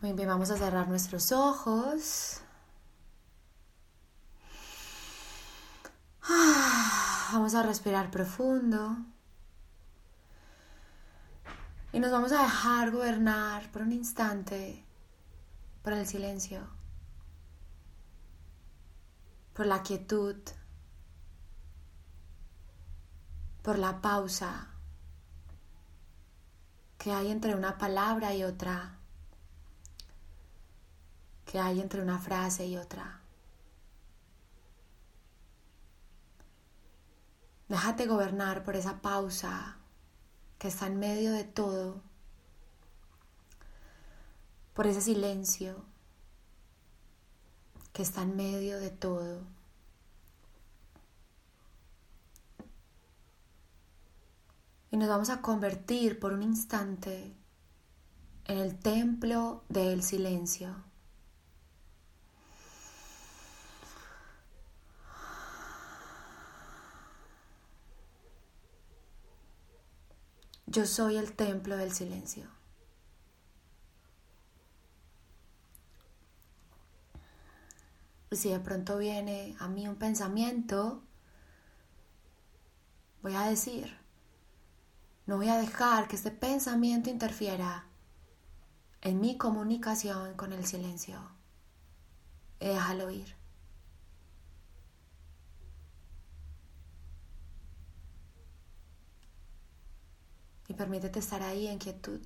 Muy bien, vamos a cerrar nuestros ojos. Vamos a respirar profundo. Y nos vamos a dejar gobernar por un instante por el silencio, por la quietud, por la pausa que hay entre una palabra y otra que hay entre una frase y otra. Déjate gobernar por esa pausa que está en medio de todo, por ese silencio que está en medio de todo. Y nos vamos a convertir por un instante en el templo del silencio. Yo soy el templo del silencio. Y si de pronto viene a mí un pensamiento, voy a decir, no voy a dejar que este pensamiento interfiera en mi comunicación con el silencio. Déjalo ir. Permítete estar ahí en quietud,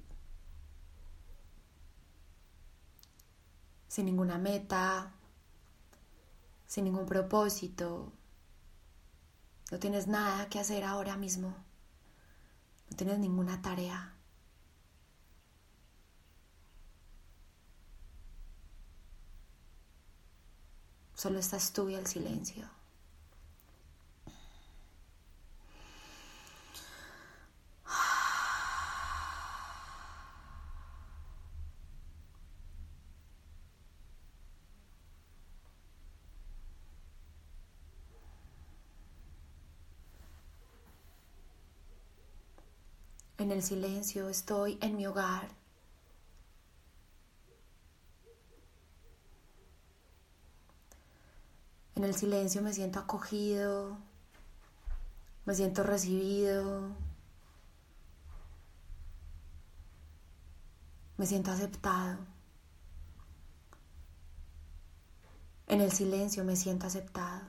sin ninguna meta, sin ningún propósito. No tienes nada que hacer ahora mismo, no tienes ninguna tarea. Solo estás tú y el silencio. En el silencio estoy en mi hogar. En el silencio me siento acogido, me siento recibido, me siento aceptado. En el silencio me siento aceptado.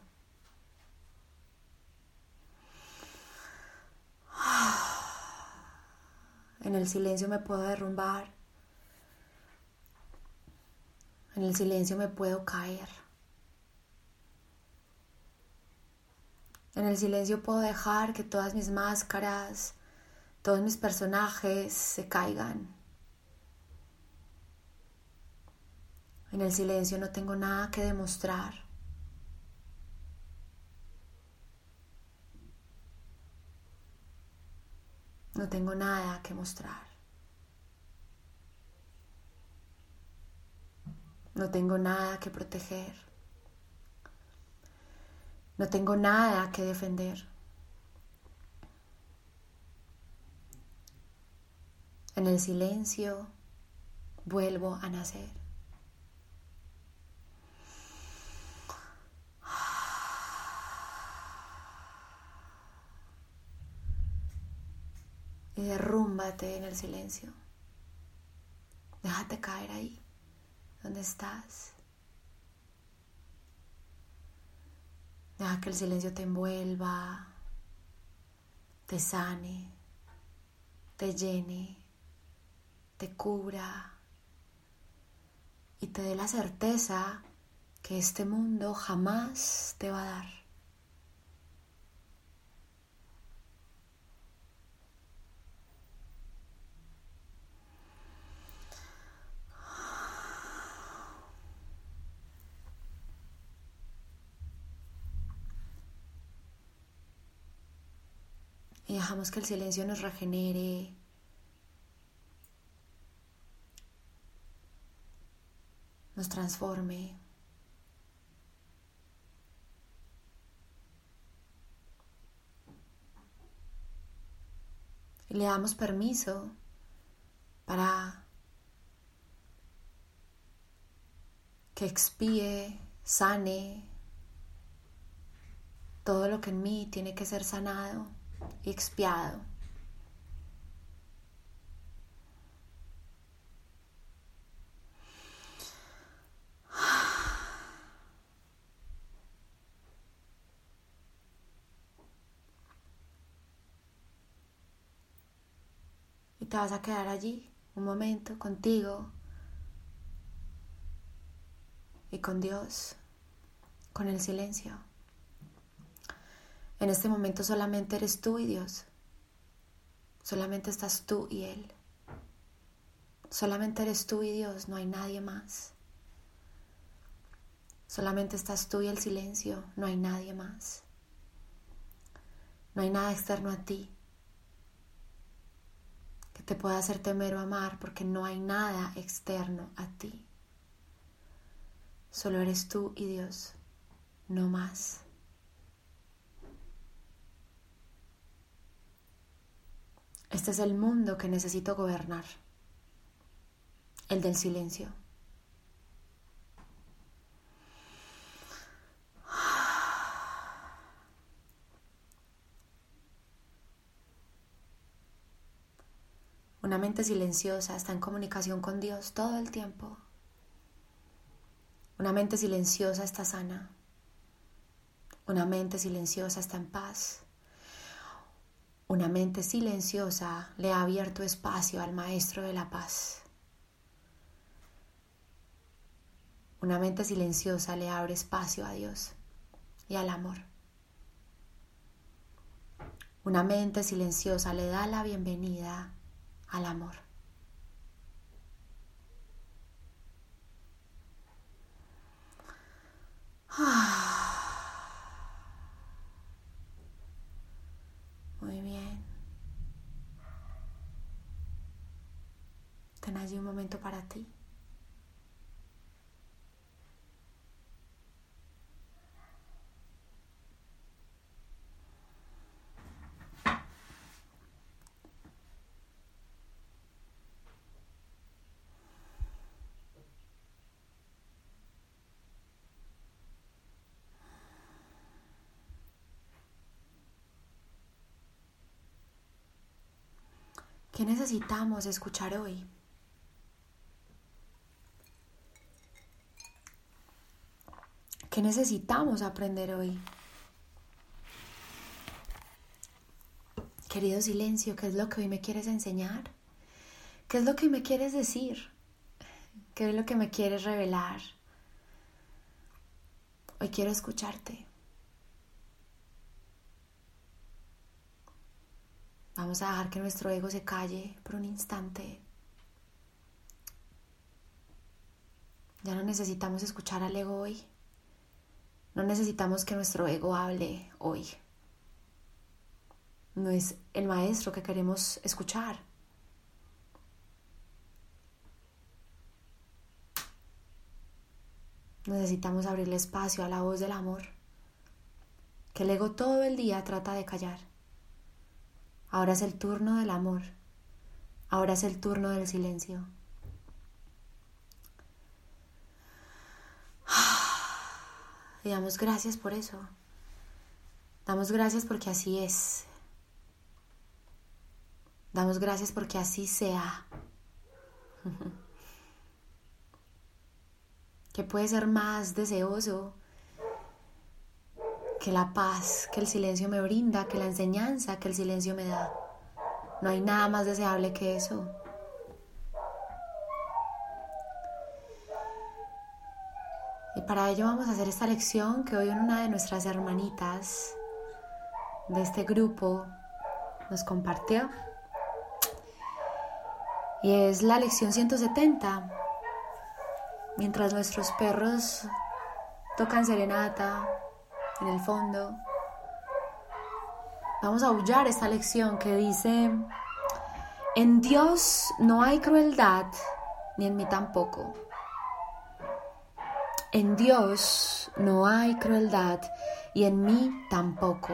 En el silencio me puedo derrumbar. En el silencio me puedo caer. En el silencio puedo dejar que todas mis máscaras, todos mis personajes se caigan. En el silencio no tengo nada que demostrar. No tengo nada que mostrar. No tengo nada que proteger. No tengo nada que defender. En el silencio vuelvo a nacer. Y derrúmbate en el silencio. Déjate caer ahí, donde estás. Deja que el silencio te envuelva, te sane, te llene, te cubra y te dé la certeza que este mundo jamás te va a dar. Y dejamos que el silencio nos regenere, nos transforme. Y le damos permiso para que expíe, sane todo lo que en mí tiene que ser sanado expiado. Y te vas a quedar allí un momento contigo y con Dios, con el silencio. En este momento solamente eres tú y Dios. Solamente estás tú y Él. Solamente eres tú y Dios, no hay nadie más. Solamente estás tú y el silencio, no hay nadie más. No hay nada externo a ti que te pueda hacer temer o amar porque no hay nada externo a ti. Solo eres tú y Dios, no más. Este es el mundo que necesito gobernar, el del silencio. Una mente silenciosa está en comunicación con Dios todo el tiempo. Una mente silenciosa está sana. Una mente silenciosa está en paz. Una mente silenciosa le ha abierto espacio al Maestro de la Paz. Una mente silenciosa le abre espacio a Dios y al amor. Una mente silenciosa le da la bienvenida al amor. Muy bien. Ten allí un momento para ti. ¿Qué necesitamos escuchar hoy? ¿Qué necesitamos aprender hoy? Querido silencio, ¿qué es lo que hoy me quieres enseñar? ¿Qué es lo que me quieres decir? ¿Qué es lo que me quieres revelar? Hoy quiero escucharte. Vamos a dejar que nuestro ego se calle por un instante. Ya no necesitamos escuchar al ego hoy. No necesitamos que nuestro ego hable hoy. No es el maestro que queremos escuchar. Necesitamos abrirle espacio a la voz del amor, que el ego todo el día trata de callar. Ahora es el turno del amor. Ahora es el turno del silencio. Y damos gracias por eso. Damos gracias porque así es. Damos gracias porque así sea. ¿Qué puede ser más deseoso que la paz que el silencio me brinda, que la enseñanza que el silencio me da? No hay nada más deseable que eso. Y para ello vamos a hacer esta lección que hoy una de nuestras hermanitas de este grupo nos compartió. Y es la lección 170. Mientras nuestros perros tocan serenata en el fondo, vamos a aullar esta lección que dice, en Dios no hay crueldad, ni en mí tampoco. En Dios no hay crueldad y en mí tampoco.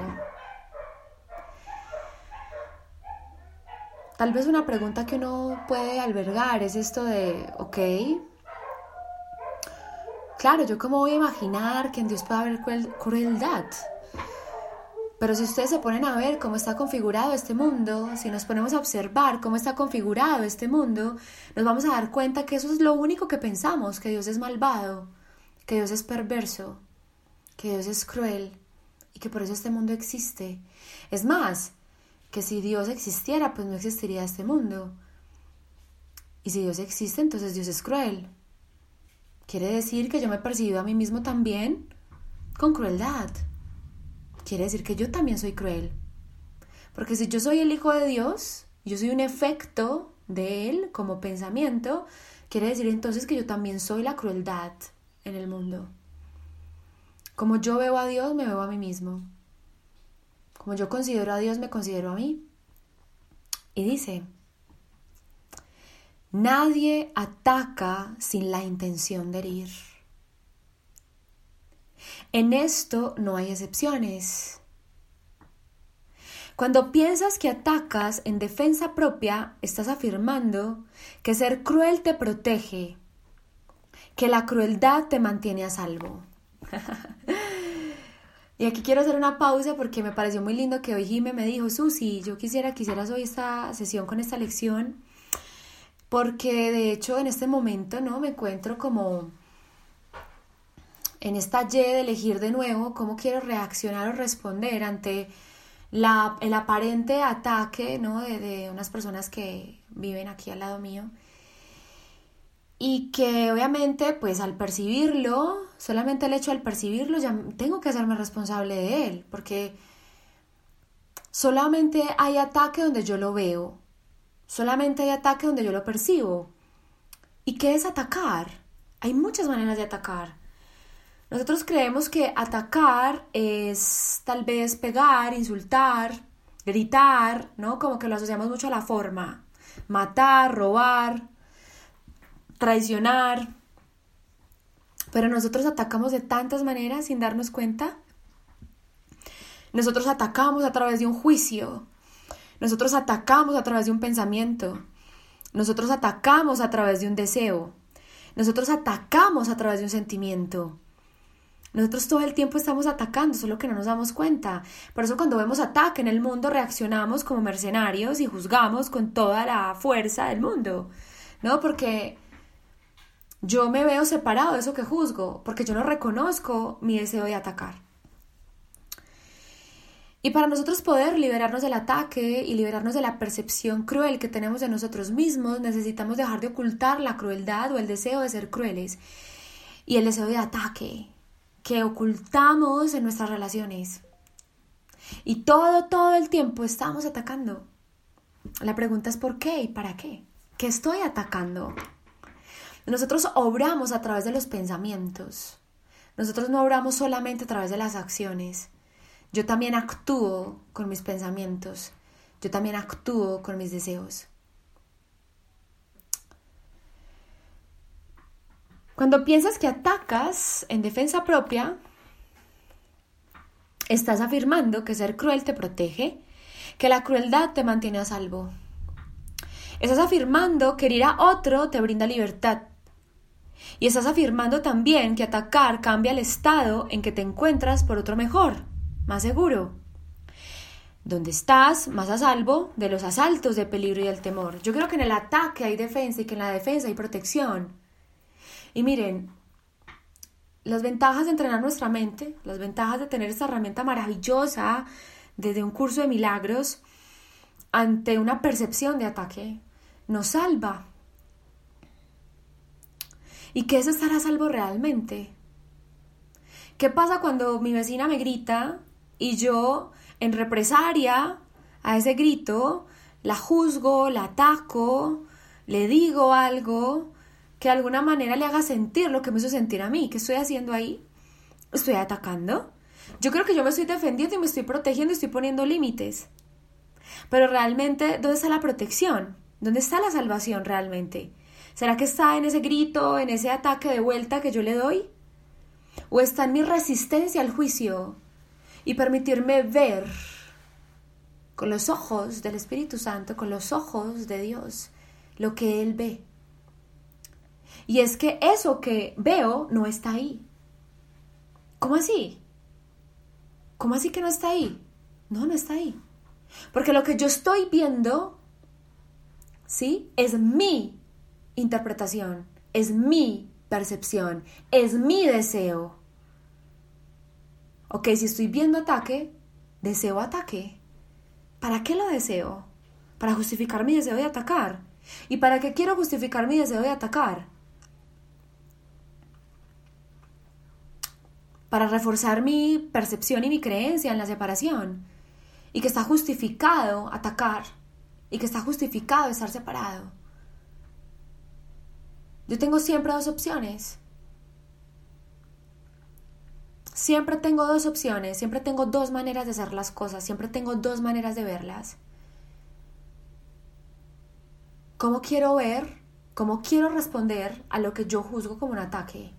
Tal vez una pregunta que uno puede albergar es esto de, ok, claro, yo cómo voy a imaginar que en Dios puede haber crueldad. Pero si ustedes se ponen a ver cómo está configurado este mundo, si nos ponemos a observar cómo está configurado este mundo, nos vamos a dar cuenta que eso es lo único que pensamos, que Dios es malvado, que Dios es perverso, que Dios es cruel y que por eso este mundo existe. Es más, que si Dios existiera, pues no existiría este mundo. Y si Dios existe, entonces Dios es cruel. Quiere decir que yo me he percibido a mí mismo también con crueldad. Quiere decir que yo también soy cruel. Porque si yo soy el Hijo de Dios, yo soy un efecto de Él como pensamiento, quiere decir entonces que yo también soy la crueldad en el mundo. Como yo veo a Dios, me veo a mí mismo. Como yo considero a Dios, me considero a mí. Y dice, nadie ataca sin la intención de herir. En esto no hay excepciones. Cuando piensas que atacas en defensa propia, estás afirmando que ser cruel te protege que la crueldad te mantiene a salvo. y aquí quiero hacer una pausa porque me pareció muy lindo que hoy Jime me dijo, Susi, yo quisiera que hicieras hoy esta sesión con esta lección, porque de hecho en este momento, ¿no? Me encuentro como en esta Y de elegir de nuevo cómo quiero reaccionar o responder ante la, el aparente ataque, ¿no? De, de unas personas que viven aquí al lado mío y que obviamente pues al percibirlo, solamente el hecho de percibirlo ya tengo que hacerme responsable de él, porque solamente hay ataque donde yo lo veo, solamente hay ataque donde yo lo percibo. ¿Y qué es atacar? Hay muchas maneras de atacar. Nosotros creemos que atacar es tal vez pegar, insultar, gritar, ¿no? Como que lo asociamos mucho a la forma. Matar, robar, traicionar. Pero nosotros atacamos de tantas maneras sin darnos cuenta. Nosotros atacamos a través de un juicio. Nosotros atacamos a través de un pensamiento. Nosotros atacamos a través de un deseo. Nosotros atacamos a través de un sentimiento. Nosotros todo el tiempo estamos atacando, solo que no nos damos cuenta. Por eso cuando vemos ataque en el mundo reaccionamos como mercenarios y juzgamos con toda la fuerza del mundo. ¿No? Porque yo me veo separado de eso que juzgo, porque yo no reconozco mi deseo de atacar. Y para nosotros poder liberarnos del ataque y liberarnos de la percepción cruel que tenemos de nosotros mismos, necesitamos dejar de ocultar la crueldad o el deseo de ser crueles y el deseo de ataque que ocultamos en nuestras relaciones. Y todo, todo el tiempo estamos atacando. La pregunta es ¿por qué y para qué? ¿Qué estoy atacando? Nosotros obramos a través de los pensamientos. Nosotros no obramos solamente a través de las acciones. Yo también actúo con mis pensamientos. Yo también actúo con mis deseos. Cuando piensas que atacas en defensa propia, estás afirmando que ser cruel te protege, que la crueldad te mantiene a salvo. Estás afirmando que herir a otro te brinda libertad, y estás afirmando también que atacar cambia el estado en que te encuentras por otro mejor, más seguro. Donde estás más a salvo de los asaltos de peligro y del temor. Yo creo que en el ataque hay defensa y que en la defensa hay protección. Y miren, las ventajas de entrenar nuestra mente, las ventajas de tener esta herramienta maravillosa desde un curso de milagros ante una percepción de ataque, nos salva. ¿Y qué es estar a salvo realmente? ¿Qué pasa cuando mi vecina me grita y yo, en represalia a ese grito, la juzgo, la ataco, le digo algo que de alguna manera le haga sentir lo que me hizo sentir a mí? ¿Qué estoy haciendo ahí? ¿Estoy atacando? Yo creo que yo me estoy defendiendo y me estoy protegiendo y estoy poniendo límites. Pero realmente, ¿dónde está la protección? ¿Dónde está la salvación realmente? ¿Será que está en ese grito, en ese ataque de vuelta que yo le doy? ¿O está en mi resistencia al juicio y permitirme ver con los ojos del Espíritu Santo, con los ojos de Dios, lo que Él ve? Y es que eso que veo no está ahí. ¿Cómo así? ¿Cómo así que no está ahí? No, no está ahí. Porque lo que yo estoy viendo, ¿sí? Es mi interpretación, es mi percepción, es mi deseo. Ok, si estoy viendo ataque, deseo ataque. ¿Para qué lo deseo? Para justificar mi deseo de atacar. ¿Y para qué quiero justificar mi deseo de atacar? Para reforzar mi percepción y mi creencia en la separación. Y que está justificado atacar. Y que está justificado estar separado. Yo tengo siempre dos opciones. Siempre tengo dos opciones, siempre tengo dos maneras de hacer las cosas, siempre tengo dos maneras de verlas. ¿Cómo quiero ver? ¿Cómo quiero responder a lo que yo juzgo como un ataque?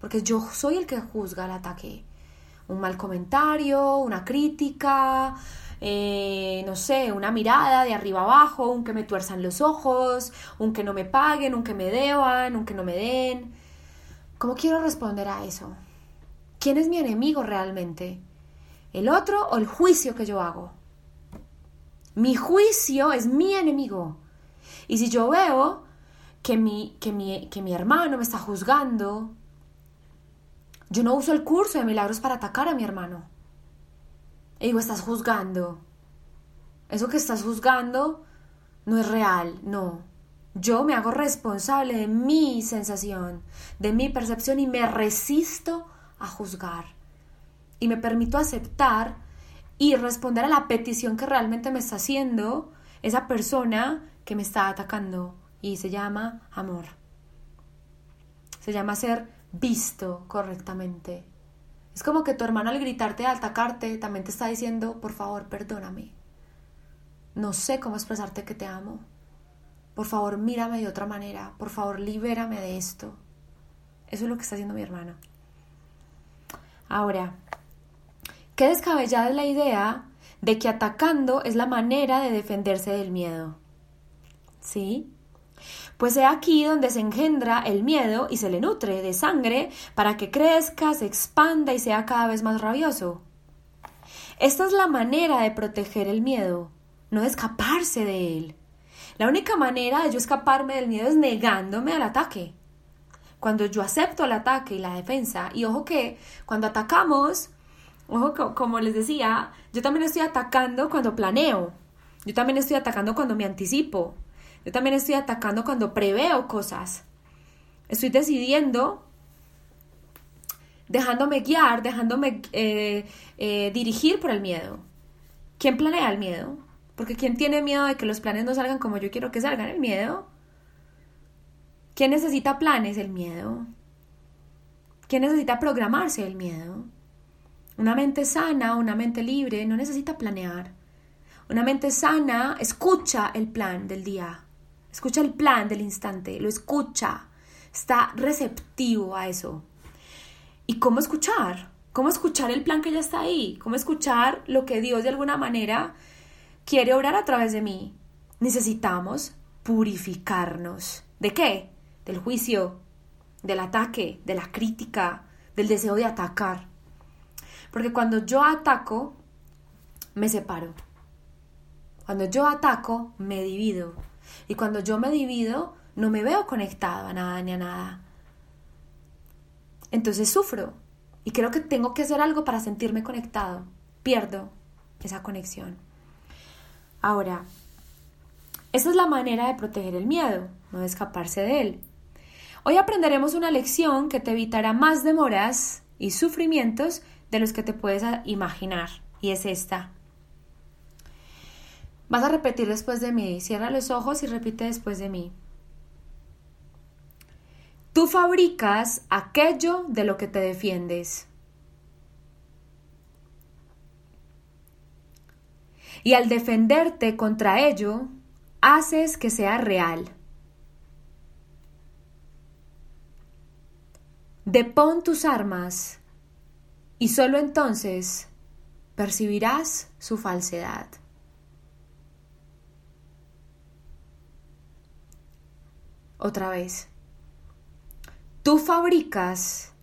Porque yo soy el que juzga el ataque. Un mal comentario, una crítica, eh, no sé, una mirada de arriba abajo, un que me tuerzan los ojos, un que no me paguen, un que me deban, un que no me den. ¿Cómo quiero responder a eso? ¿Quién es mi enemigo realmente? ¿El otro o el juicio que yo hago? Mi juicio es mi enemigo. Y si yo veo que mi, que mi, que mi hermano me está juzgando, yo no uso el curso de milagros para atacar a mi hermano. Y digo, estás juzgando. Eso que estás juzgando no es real, no. Yo me hago responsable de mi sensación, de mi percepción y me resisto a juzgar. Y me permito aceptar y responder a la petición que realmente me está haciendo esa persona que me está atacando. Y se llama amor. Se llama ser visto correctamente. Es como que tu hermano al gritarte, al atacarte, también te está diciendo, por favor, perdóname. No sé cómo expresarte que te amo. Por favor, mírame de otra manera. Por favor, libérame de esto. Eso es lo que está haciendo mi hermano. Ahora, qué descabellada es la idea de que atacando es la manera de defenderse del miedo. ¿Sí? Pues es aquí donde se engendra el miedo y se le nutre de sangre para que crezca, se expanda y sea cada vez más rabioso. Esta es la manera de proteger el miedo, no de escaparse de él. La única manera de yo escaparme del miedo es negándome al ataque. Cuando yo acepto el ataque y la defensa, y ojo que cuando atacamos, ojo como les decía, yo también estoy atacando cuando planeo, yo también estoy atacando cuando me anticipo, yo también estoy atacando cuando preveo cosas. Estoy decidiendo, dejándome guiar, dejándome eh, eh, dirigir por el miedo. ¿Quién planea el miedo? Porque ¿quién tiene miedo de que los planes no salgan como yo quiero que salgan? El miedo. ¿Quién necesita planes? El miedo. ¿Quién necesita programarse? El miedo. Una mente sana, una mente libre, no necesita planear. Una mente sana escucha el plan del día, escucha el plan del instante, lo escucha, está receptivo a eso. ¿Y cómo escuchar? ¿Cómo escuchar el plan que ya está ahí? ¿Cómo escuchar lo que Dios de alguna manera quiere obrar a través de mí? Necesitamos purificarnos. ¿De qué? Del juicio, del ataque, de la crítica, del deseo de atacar. Porque cuando yo ataco, me separo. Cuando yo ataco, me divido. Y cuando yo me divido, no me veo conectado a nada ni a nada. entonces sufro y creo que tengo que hacer algo para sentirme conectado. Pierdo esa conexión. Ahora, esa es la manera de proteger el miedo, no de escaparse de él. Hoy aprenderemos una lección que te evitará más demoras y sufrimientos de los que te puedes imaginar, y es esta. Vas a repetir después de mí. Cierra los ojos y repite después de mí. Tú fabricas aquello de lo que te defiendes. Y al defenderte contra ello, haces que sea real. Depón tus armas y solo entonces percibirás su falsedad. Otra vez. Tú fabricas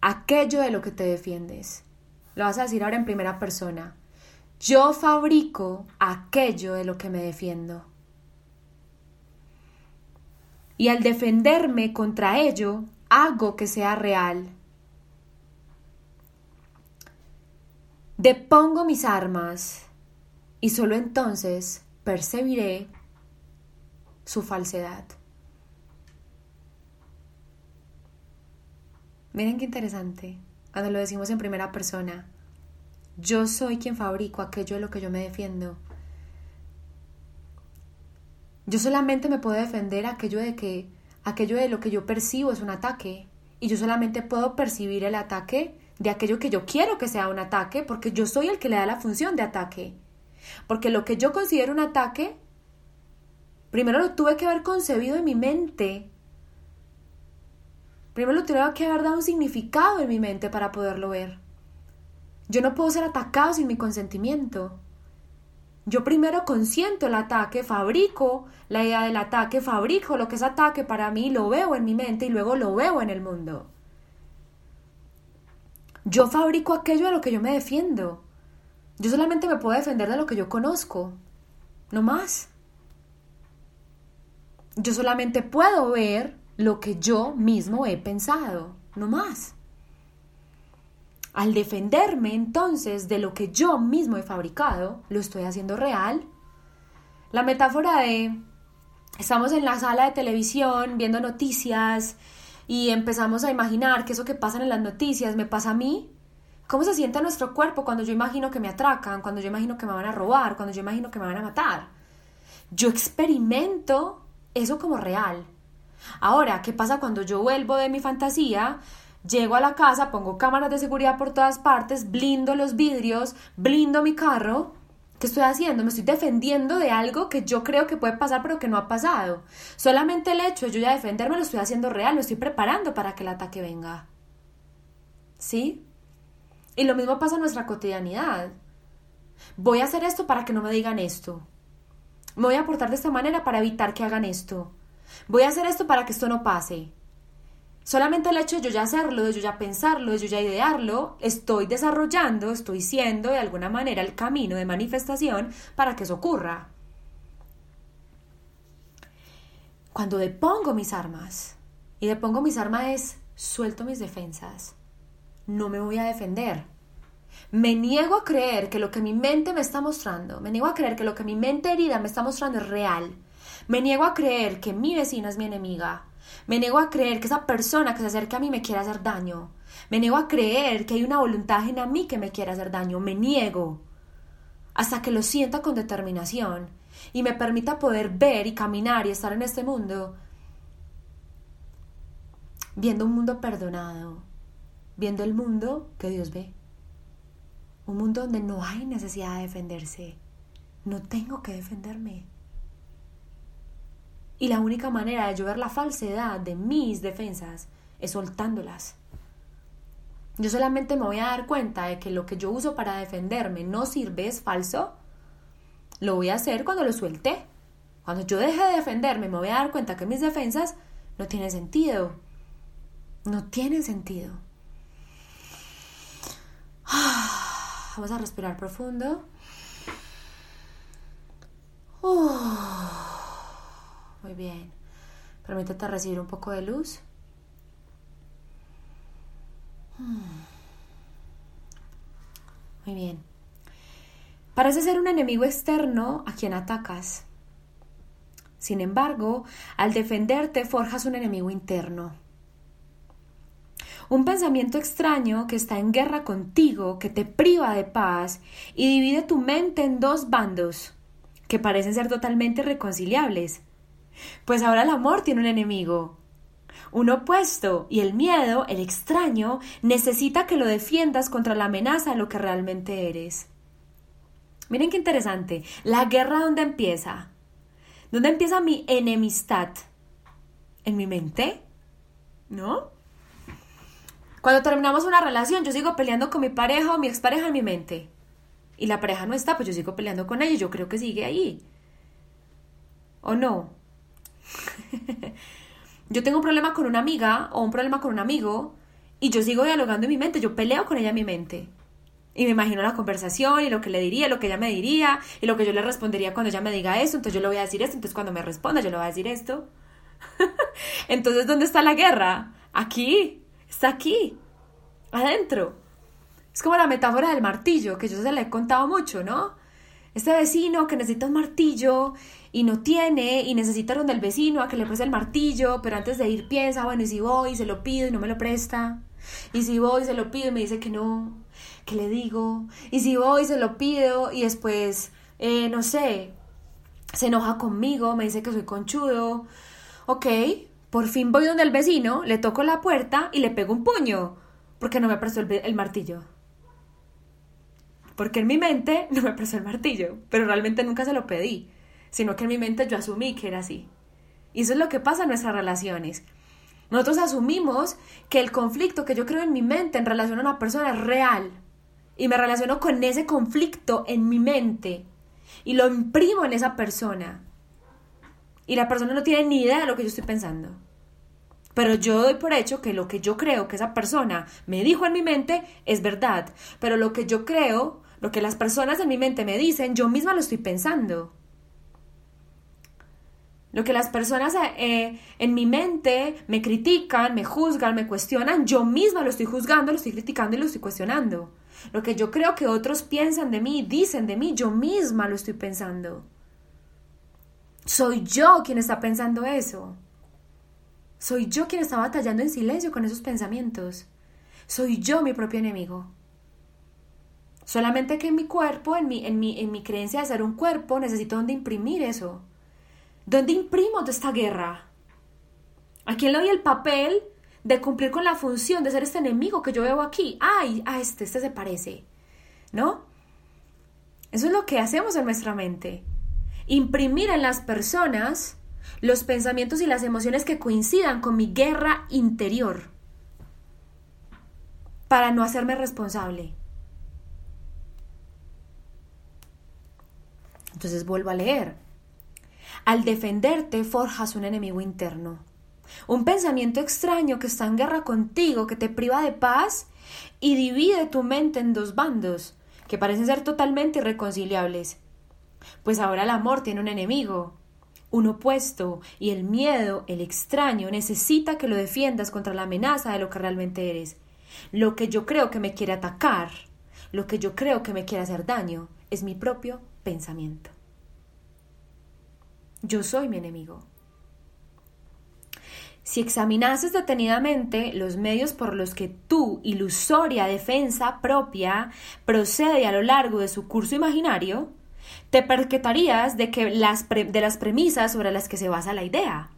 aquello de lo que te defiendes. Lo vas a decir ahora en primera persona. Yo fabrico aquello de lo que me defiendo. Y al defenderme contra ello, hago que sea real. Depongo mis armas y solo entonces percibiré su falsedad. Miren qué interesante cuando lo decimos en primera persona. Yo soy quien fabrico aquello de lo que yo me defiendo. Yo solamente me puedo defender aquello de que aquello de lo que yo percibo es un ataque y yo solamente puedo percibir el ataque de aquello que yo quiero que sea un ataque porque yo soy el que le da la función de ataque. Porque lo que yo considero un ataque primero lo tuve que haber concebido en mi mente Primero lo tengo que haber dado un significado en mi mente para poderlo ver. Yo no puedo ser atacado sin mi consentimiento. Yo primero consiento el ataque, fabrico la idea del ataque, fabrico lo que es ataque para mí, lo veo en mi mente y luego lo veo en el mundo. Yo fabrico aquello de lo que yo me defiendo. Yo solamente me puedo defender de lo que yo conozco, no más. Yo solamente puedo ver lo que yo mismo he pensado, no más. Al defenderme entonces de lo que yo mismo he fabricado, lo estoy haciendo real. La metáfora de estamos en la sala de televisión viendo noticias y empezamos a imaginar que eso que pasa en las noticias me pasa a mí. ¿Cómo se siente nuestro cuerpo cuando yo imagino que me atracan, cuando yo imagino que me van a robar, cuando yo imagino que me van a matar? Yo experimento eso como real. Ahora, ¿qué pasa cuando yo vuelvo de mi fantasía? Llego a la casa, pongo cámaras de seguridad por todas partes, blindo los vidrios, blindo mi carro. ¿Qué estoy haciendo? Me estoy defendiendo de algo que yo creo que puede pasar pero que no ha pasado. Solamente el hecho de yo ya defenderme lo estoy haciendo real, lo estoy preparando para que el ataque venga. ¿Sí? Y lo mismo pasa en nuestra cotidianidad. Voy a hacer esto para que no me digan esto. Me voy a portar de esta manera para evitar que hagan esto. Voy a hacer esto para que esto no pase. Solamente el hecho de yo ya hacerlo, de yo ya pensarlo, de yo ya idearlo, estoy desarrollando, estoy siendo de alguna manera el camino de manifestación para que eso ocurra. Cuando depongo mis armas, y depongo mis armas es suelto mis defensas, no me voy a defender. Me niego a creer que lo que mi mente me está mostrando, me niego a creer que lo que mi mente herida me está mostrando es real me niego a creer que mi vecina es mi enemiga. Me niego a creer que esa persona que se acerca a mí me quiere hacer daño. Me niego a creer que hay una voluntad en mí que me quiere hacer daño. Me niego. Hasta que lo sienta con determinación y me permita poder ver y caminar y estar en este mundo viendo un mundo perdonado, viendo el mundo que Dios ve. Un mundo donde no hay necesidad de defenderse. No tengo que defenderme. Y la única manera de yo ver la falsedad de mis defensas es soltándolas. Yo solamente me voy a dar cuenta de que lo que yo uso para defenderme no sirve, es falso. Lo voy a hacer cuando lo suelte. Cuando yo deje de defenderme, me voy a dar cuenta que mis defensas no tienen sentido. No tienen sentido. Vamos a respirar profundo. Muy bien. Permítete recibir un poco de luz. Muy bien. Parece ser un enemigo externo a quien atacas. Sin embargo, al defenderte forjas un enemigo interno. Un pensamiento extraño que está en guerra contigo, que te priva de paz y divide tu mente en dos bandos, que parecen ser totalmente irreconciliables. Pues ahora el amor tiene un enemigo, un opuesto, y el miedo, el extraño, necesita que lo defiendas contra la amenaza de lo que realmente eres. Miren qué interesante. La guerra dónde empieza? ¿Dónde empieza mi enemistad? ¿En mi mente? ¿No? Cuando terminamos una relación, yo sigo peleando con mi pareja o mi expareja en mi mente. Y la pareja no está, pues yo sigo peleando con ella y yo creo que sigue ahí. ¿O no? yo tengo un problema con una amiga o un problema con un amigo y yo sigo dialogando en mi mente, yo peleo con ella en mi mente. Y me imagino la conversación y lo que le diría, lo que ella me diría y lo que yo le respondería cuando ella me diga eso, entonces yo le voy a decir esto, entonces cuando me responda yo le voy a decir esto. entonces, ¿dónde está la guerra? Aquí, Está aquí, adentro. Es como la metáfora del martillo, que yo se la he contado mucho, ¿no? Este vecino que necesita un martillo y no tiene y necesita donde el vecino a que le preste el martillo, pero antes de ir piensa, bueno, y si voy se lo pido y no me lo presta, y si voy se lo pido y me dice que no, ¿qué le digo? Y si voy se lo pido y después, eh, no sé, se enoja conmigo, me dice que soy conchudo, ok, por fin voy donde el vecino, le toco la puerta y le pego un puño, porque no me prestó el, martillo. Porque en mi mente no me prestó el martillo, pero realmente nunca se lo pedí, sino que en mi mente yo asumí que era así. Y eso es lo que pasa en nuestras relaciones. Nosotros asumimos que el conflicto que yo creo en mi mente en relación a una persona es real. Y me relaciono con ese conflicto en mi mente. Y lo imprimo en esa persona y la persona no tiene ni idea de lo que yo estoy pensando. Pero yo doy por hecho que lo que yo creo que esa persona me dijo en mi mente es verdad. Pero lo que yo creo, lo que las personas en mi mente me dicen, yo misma lo estoy pensando. Lo que las personas eh, en mi mente me critican, me juzgan, me cuestionan, yo misma lo estoy juzgando, lo estoy criticando y lo estoy cuestionando. Lo que yo creo que otros piensan de mí, dicen de mí, yo misma lo estoy pensando. Soy yo quien está pensando eso. Soy yo quien está batallando en silencio con esos pensamientos. Soy yo mi propio enemigo. Solamente que en mi cuerpo, en mi, en mi, en mi creencia de ser un cuerpo, necesito donde imprimir eso. ¿Dónde imprimo esta guerra? ¿A quién le doy el papel de cumplir con la función de ser este enemigo que yo veo aquí? ¡Ay! A este, este se parece. ¿No? Eso es lo que hacemos en nuestra mente imprimir en las personas los pensamientos y las emociones que coincidan con mi guerra interior para no hacerme responsable. Entonces vuelvo a leer. Al defenderte forjas un enemigo interno, un pensamiento extraño que está en guerra contigo, que te priva de paz y divide tu mente en dos bandos, que parecen ser totalmente irreconciliables. Pues ahora el amor tiene un enemigo, un opuesto, y el miedo, el extraño, necesita que lo defiendas contra la amenaza de lo que realmente eres. Lo que yo creo que me quiere atacar, lo que yo creo que me quiere hacer daño, es mi propio pensamiento. Yo soy mi enemigo. Si examinases detenidamente los medios por los que tu ilusoria defensa propia procede a lo largo de su curso imaginario, te percatarías de, que las de las premisas sobre las que se basa la idea.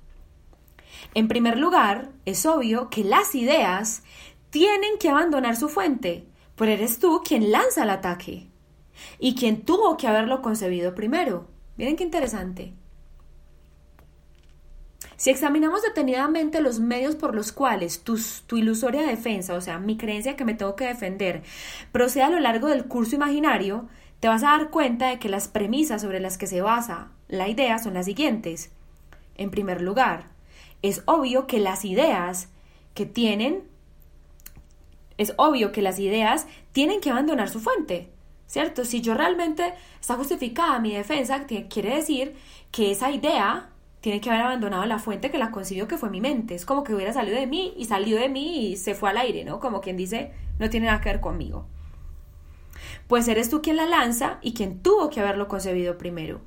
En primer lugar, es obvio que las ideas tienen que abandonar su fuente, pero eres tú quien lanza el ataque y quien tuvo que haberlo concebido primero. Miren qué interesante. Si examinamos detenidamente los medios por los cuales tu, tu, ilusoria defensa, o sea, mi creencia que me tengo que defender, procede a lo largo del curso imaginario, te vas a dar cuenta de que las premisas sobre las que se basa la idea son las siguientes. En primer lugar, es obvio que las ideas que tienen, es obvio que las ideas tienen que abandonar su fuente, ¿cierto? Si yo realmente está justificada mi defensa, quiere decir que esa idea tiene que haber abandonado la fuente que la concibió, que fue mi mente. Es como que hubiera salido de mí y salió de mí y se fue al aire, ¿no? Como quien dice, no tiene nada que ver conmigo. Pues eres tú quien la lanza y quien tuvo que haberlo concebido primero.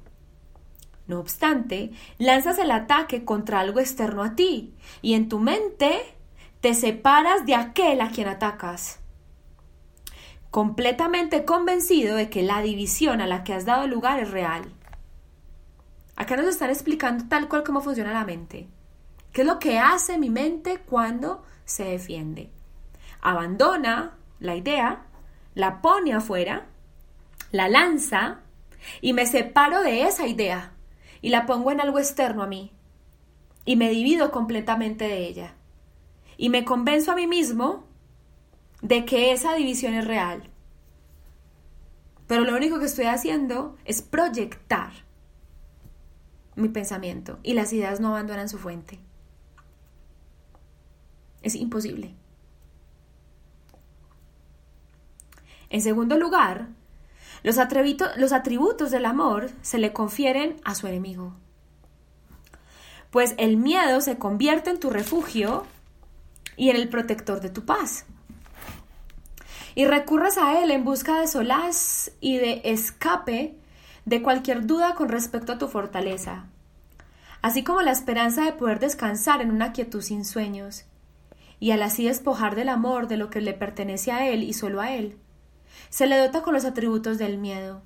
No obstante, lanzas el ataque contra algo externo a ti y en tu mente te separas de aquel a quien atacas. Completamente convencido de que la división a la que has dado lugar es real. Acá nos están explicando tal cual cómo funciona la mente. ¿Qué es lo que hace mi mente cuando se defiende? Abandona la idea, la pone afuera, la lanza y me separo de esa idea y la pongo en algo externo a mí y me divido completamente de ella y me convenzo a mí mismo de que esa división es real. Pero lo único que estoy haciendo es proyectar mi pensamiento y las ideas no abandonan su fuente. Es imposible. En segundo lugar, los, los atributos del amor se le confieren a su enemigo. Pues el miedo se convierte en tu refugio y en el protector de tu paz. Y recurres a él en busca de solaz y de escape de cualquier duda con respecto a tu fortaleza, así como la esperanza de poder descansar en una quietud sin sueños, y al así despojar del amor de lo que le pertenece a él y solo a él. Se le dota con los atributos del miedo.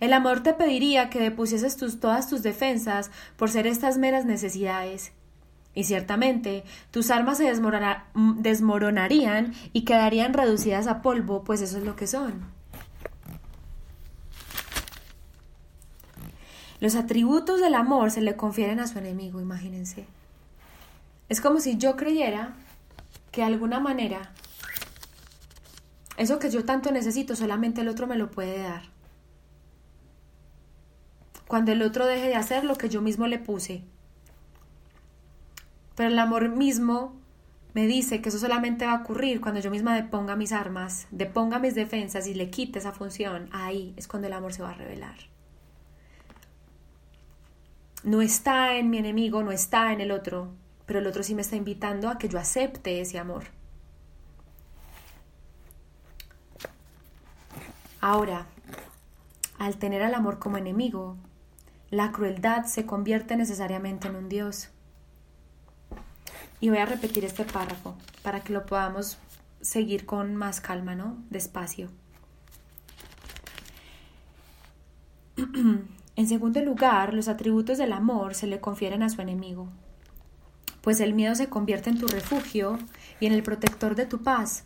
El amor te pediría que depusieses tus, todas tus defensas por ser estas meras necesidades. Y ciertamente tus armas se desmoronarían y quedarían reducidas a polvo, pues eso es lo que son. Los atributos del amor se le confieren a su enemigo, imagínense. Es como si yo creyera que de alguna manera eso que yo tanto necesito solamente el otro me lo puede dar. Cuando el otro deje de hacer lo que yo mismo le puse. Pero el amor mismo me dice que eso solamente va a ocurrir cuando yo misma deponga mis armas, deponga mis defensas y le quite esa función. Ahí es cuando el amor se va a revelar no está en mi enemigo, no está en el otro, pero el otro sí me está invitando a que yo acepte ese amor. Ahora, al tener al amor como enemigo, la crueldad se convierte necesariamente en un Dios. Y voy a repetir este párrafo para que lo podamos seguir con más calma, ¿no? Despacio. En segundo lugar, los atributos del amor se le confieren a su enemigo, pues el miedo se convierte en tu refugio y en el protector de tu paz,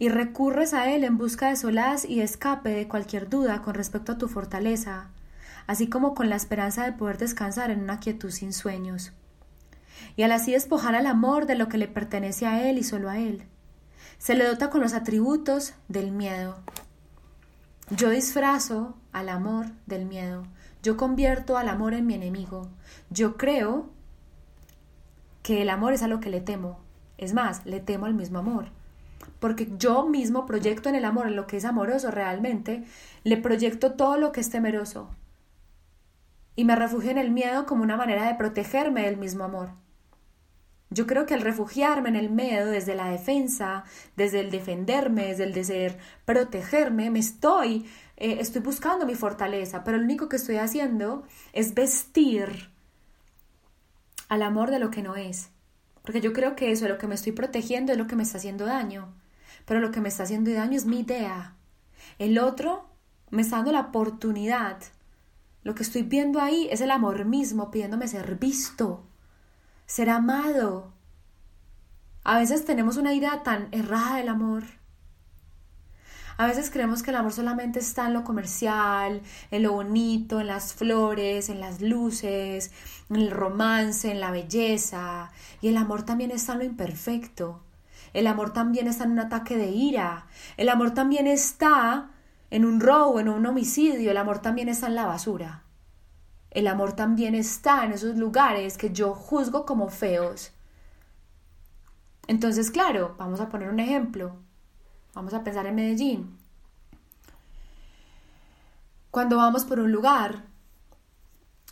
y recurres a él en busca de solaz y escape de cualquier duda con respecto a tu fortaleza, así como con la esperanza de poder descansar en una quietud sin sueños, y al así despojar al amor de lo que le pertenece a él y solo a él. Se le dota con los atributos del miedo, yo disfrazo al amor del miedo. Yo convierto al amor en mi enemigo. Yo creo que el amor es a lo que le temo. Es más, le temo al mismo amor. Porque yo mismo proyecto en el amor, en lo que es amoroso realmente, le proyecto todo lo que es temeroso. Y me refugio en el miedo como una manera de protegerme del mismo amor. Yo creo que al refugiarme en el miedo, desde la defensa, desde el defenderme, desde el desear protegerme, me estoy, eh, estoy buscando mi fortaleza, pero lo único que estoy haciendo es vestir al amor de lo que no es. Porque yo creo que eso, lo que me estoy protegiendo, es lo que me está haciendo daño. Pero lo que me está haciendo daño es mi idea. El otro me está dando la oportunidad. Lo que estoy viendo ahí es el amor mismo pidiéndome ser visto ser amado. A veces tenemos una idea tan errada del amor. A veces creemos que el amor solamente está en lo comercial, en lo bonito, en las flores, en las luces, en el romance, en la belleza. Y el amor también está en lo imperfecto. El amor también está en un ataque de ira. El amor también está en un robo, en un homicidio. El amor también está en la basura. El amor también está en esos lugares que yo juzgo como feos. Entonces, claro, vamos a poner un ejemplo. Vamos a pensar en Medellín. Cuando vamos por un lugar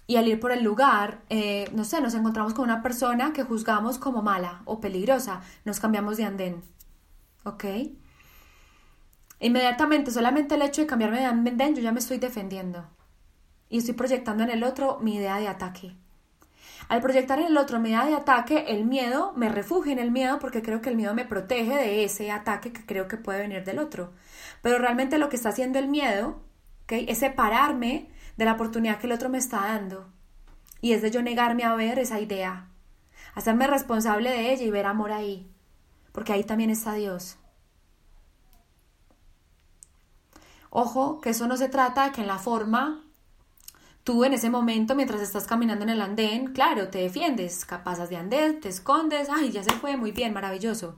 y al ir por el lugar, eh, no sé, nos encontramos con una persona que juzgamos como mala o peligrosa, nos cambiamos de andén. ¿Ok? Inmediatamente, solamente el hecho de cambiarme de andén, yo ya me estoy defendiendo. Y estoy proyectando en el otro mi idea de ataque. Al proyectar en el otro mi idea de ataque, el miedo me refugio en el miedo porque creo que el miedo me protege de ese ataque que creo que puede venir del otro. Pero realmente lo que está haciendo el miedo es separarme de la oportunidad que el otro me está dando. Y es de yo negarme a ver esa idea, hacerme responsable de ella y ver amor ahí, porque ahí también está Dios. Ojo, que eso no se trata de que en la forma tú en ese momento, mientras estás caminando en el andén, claro, te defiendes, pasas de andén, te escondes, ay, ya se fue, muy bien, maravilloso.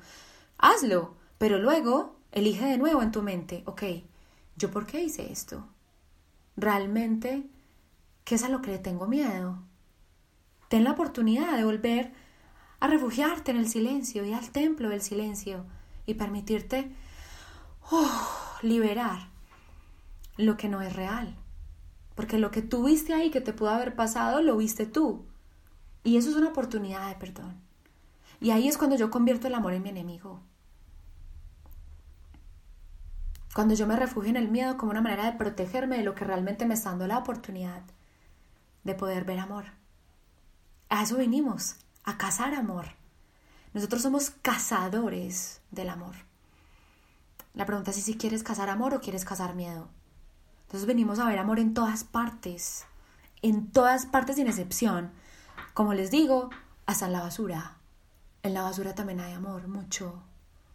Hazlo, pero luego elige de nuevo en tu mente, ok, ¿yo por qué hice esto? realmente qué es a lo que le tengo miedo. Ten la oportunidad de volver a refugiarte en el silencio y al templo del silencio y permitirte oh, liberar lo que no es real. Porque lo que tú viste ahí que te pudo haber pasado, lo viste tú. Y eso es una oportunidad de perdón. Y ahí es cuando yo convierto el amor en mi enemigo. Cuando yo me refugio en el miedo como una manera de protegerme de lo que realmente me está dando la oportunidad de poder ver amor. A eso vinimos, a cazar amor. Nosotros somos cazadores del amor. La pregunta es si quieres cazar amor o quieres cazar miedo. Entonces venimos a ver amor en todas partes, en todas partes sin excepción. Como les digo, hasta en la basura. En la basura también hay amor, mucho,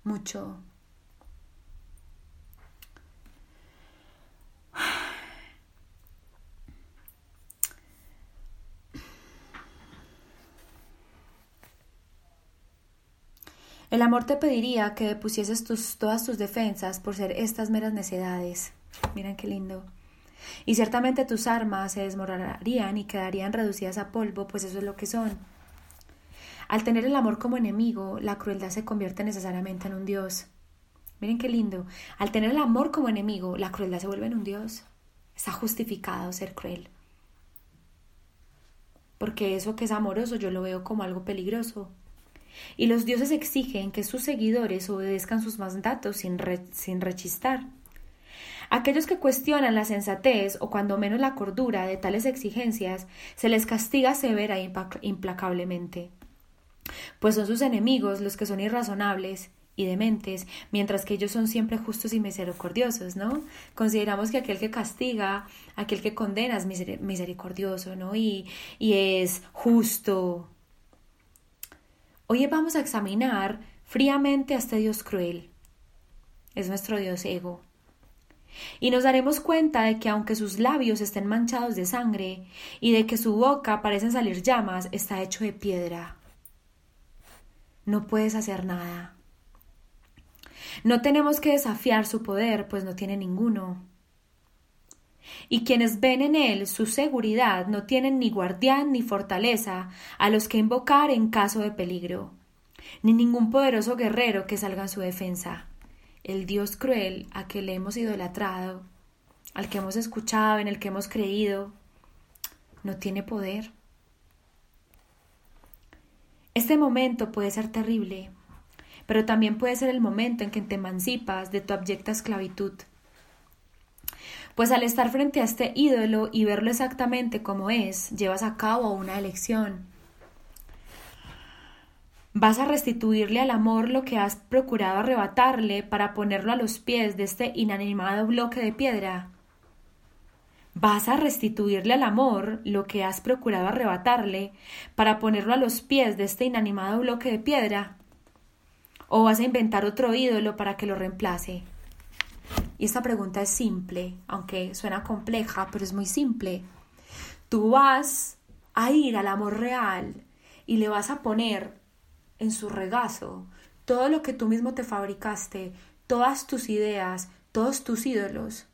mucho, El amor te pediría que depusieses tus, todas tus defensas por ser estas meras necedades. Miren qué lindo. Y ciertamente tus armas se desmoronarían y quedarían reducidas a polvo, pues eso es lo que son. Al tener el amor como enemigo, la crueldad se convierte necesariamente en un dios. Miren qué lindo. Al tener el amor como enemigo, la crueldad se vuelve en un dios. Está justificado ser cruel. Porque eso que es amoroso yo lo veo como algo peligroso. Y los dioses exigen que sus seguidores obedezcan sus mandatos sin, sin rechistar. Aquellos que cuestionan la sensatez o cuando menos la cordura de tales exigencias, se les castiga severa e implacablemente. Pues son sus enemigos los que son irrazonables y dementes, mientras que ellos son siempre justos y misericordiosos, ¿no? Consideramos que aquel que castiga, aquel que condena es misericordioso, ¿no? Y, y es justo, Hoy vamos a examinar fríamente a este Dios cruel. Es nuestro Dios ego. Y nos daremos cuenta de que aunque sus labios estén manchados de sangre y de que su boca parecen salir llamas, está hecho de piedra. No puedes hacer nada. No tenemos que desafiar su poder, pues no tiene ninguno y quienes ven en él su seguridad no tienen ni guardián ni fortaleza a los que invocar en caso de peligro, ni ningún poderoso guerrero que salga en su defensa. El Dios cruel a que le hemos idolatrado, al que hemos escuchado, en el que hemos creído, no tiene poder. Este momento puede ser terrible, pero también puede ser el momento en que te emancipas de tu abyecta esclavitud pues al estar frente a este ídolo y verlo exactamente como es, llevas a cabo una elección. Vas a restituirle al amor lo que has procurado arrebatarle para ponerlo a los pies de este inanimado bloque de piedra. Vas a restituirle al amor lo que has procurado arrebatarle para ponerlo a los pies de este inanimado bloque de piedra. ¿O vas a inventar otro ídolo para que lo reemplace? Y esta pregunta es simple, aunque suena compleja, pero es muy simple. Tú vas a ir al amor real y le vas a poner en su regazo todo lo que tú mismo te fabricaste, todas tus ideas, todos tus ídolos.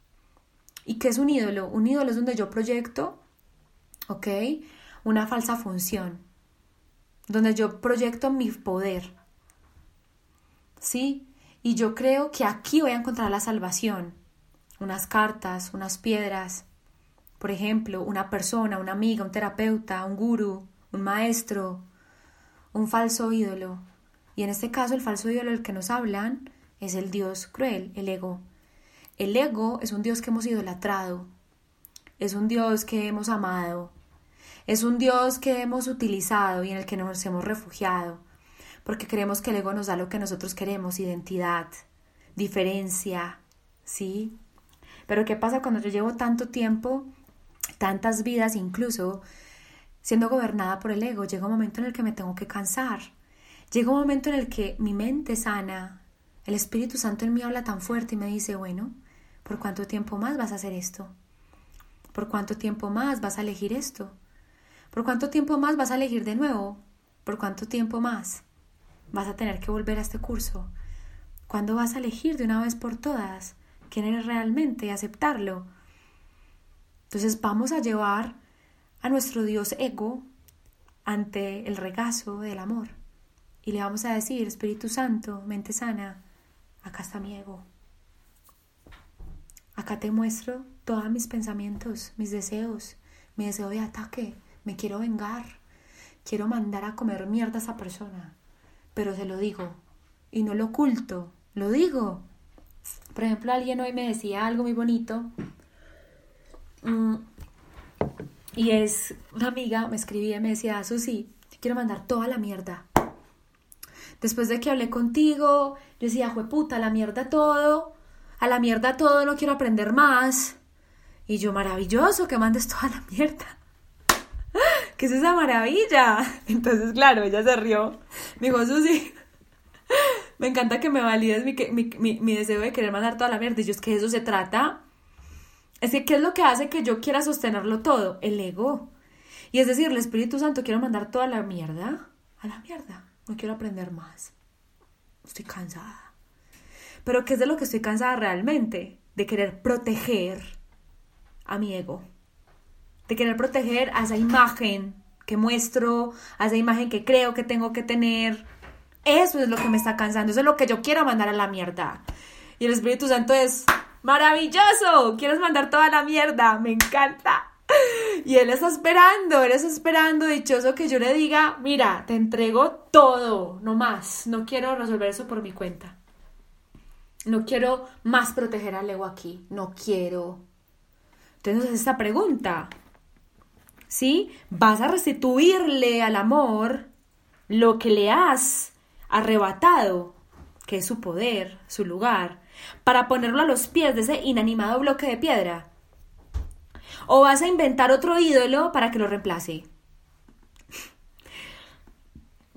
¿Y qué es un ídolo? Un ídolo es donde yo proyecto, ¿ok? Una falsa función, donde yo proyecto mi poder. ¿Sí? Y yo creo que aquí voy a encontrar la salvación. Unas cartas, unas piedras, Por ejemplo, una persona, una amiga, un terapeuta, un gurú, un maestro, un falso ídolo. Y en este caso el falso ídolo del que nos hablan es el Dios cruel, el ego. El ego es un Dios que hemos idolatrado, es un Dios que hemos amado, es un Dios que hemos utilizado y en el que nos hemos refugiado, porque creemos que el ego nos da lo que nosotros queremos, identidad, diferencia, ¿sí? Pero ¿qué pasa cuando yo llevo tanto tiempo, tantas vidas incluso, siendo gobernada por el ego? Llega un momento en el que me tengo que cansar. Llega un momento en el que mi mente sana, el Espíritu Santo en mí habla tan fuerte y me dice, bueno, ¿por cuánto tiempo más vas a hacer esto? ¿Por cuánto tiempo más vas a elegir esto? ¿Por cuánto tiempo más vas a elegir de nuevo? ¿Por cuánto tiempo más vas a tener que volver a este curso? ¿Cuándo vas a elegir de una vez por todas quién eres realmente y aceptarlo? Entonces vamos a llevar a nuestro Dios ego ante el regazo del amor. Y le vamos a decir, Espíritu Santo, mente sana, acá está mi ego. Acá te muestro todos mis pensamientos, mis deseos, mi deseo de ataque, me quiero vengar, quiero mandar a comer mierda a esa persona, pero se lo digo. Y no lo oculto, lo digo. Por ejemplo, alguien hoy me decía algo muy bonito. Mm, y es una amiga, me escribía y me decía, Susi, quiero mandar toda la mierda. Después de que hablé contigo, yo decía, jueputa, a la mierda todo, a la mierda todo, no quiero aprender más. Y yo, maravilloso, que mandes toda la mierda. ¿qué es esa maravilla? Entonces, claro, ella se rió. Me dijo, Susi, me encanta que me valides mi, deseo de querer mandar toda la mierda. Y yo, es que de eso se trata. Es que, ¿qué es lo que hace que yo quiera sostenerlo todo? El ego. Y es decir, el Espíritu Santo, quiero mandar toda la mierda a la mierda. No quiero aprender más. Estoy cansada. Pero ¿qué es de lo que estoy cansada realmente? De querer proteger a mi ego de querer proteger a esa imagen que muestro, a esa imagen que creo que tengo que tener. Eso es lo que me está cansando, eso es lo que yo quiero mandar a la mierda. Y el Espíritu Santo es maravilloso, quieres mandar toda la mierda, me encanta. Y él está esperando, él está esperando, dichoso que yo le diga, mira, te entrego todo, no más, no quiero resolver eso por mi cuenta. No quiero más proteger al ego aquí, no quiero. Entonces, esta pregunta, ¿sí? Vas a restituirle al amor lo que le has arrebatado, que es su poder, su lugar, para ponerlo a los pies de ese inanimado bloque de piedra. O vas a inventar otro ídolo para que lo reemplace.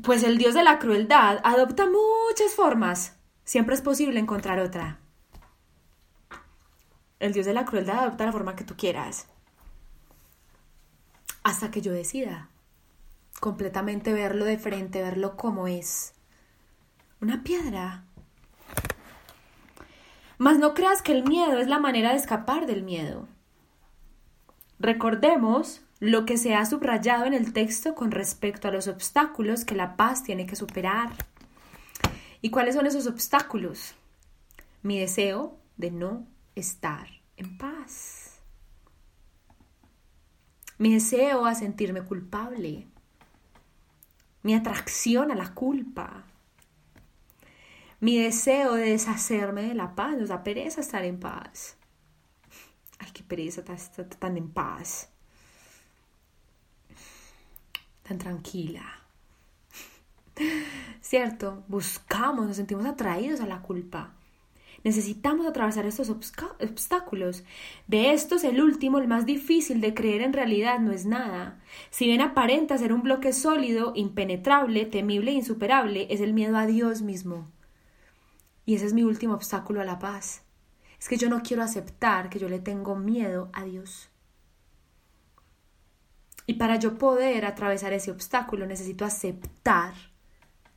Pues el dios de la crueldad adopta muchas formas. Siempre es posible encontrar otra. El dios de la crueldad adopta la forma que tú quieras hasta que yo decida completamente verlo de frente, verlo como es. Una piedra. Mas no creas que el miedo es la manera de escapar del miedo. Recordemos lo que se ha subrayado en el texto con respecto a los obstáculos que la paz tiene que superar. ¿Y cuáles son esos obstáculos? Mi deseo de no estar en paz mi deseo a sentirme culpable, mi atracción a la culpa, mi deseo de deshacerme de la paz, nos da pereza estar en paz. Ay, qué pereza estar tan en paz, tan tranquila. ¿Cierto? Buscamos, nos sentimos atraídos a la culpa. Necesitamos atravesar estos obstáculos. De estos, el último, el más difícil de creer en realidad, no es nada. Si bien aparenta ser un bloque sólido, impenetrable, temible e insuperable, es el miedo a Dios mismo. Y ese es mi último obstáculo a la paz. Es que yo no quiero aceptar que yo le tengo miedo a Dios. Y para yo poder atravesar ese obstáculo necesito aceptar,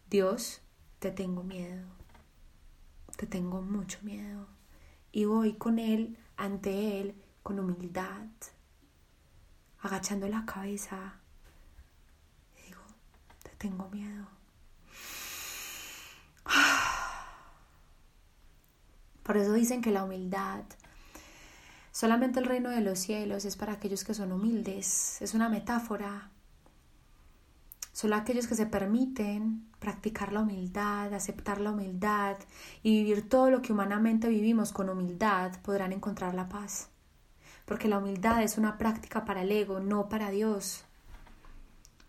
Dios, te tengo miedo te tengo mucho miedo. Y voy con él, ante él, con humildad, agachando la cabeza. Y digo, te tengo miedo. Por eso dicen que la humildad Solamente el reino de los cielos es para aquellos que son humildes, es una metáfora. Solo aquellos que se permiten practicar la humildad, aceptar la humildad y vivir todo lo que humanamente vivimos con humildad podrán encontrar la paz. Porque la humildad es una práctica para el ego, no para Dios.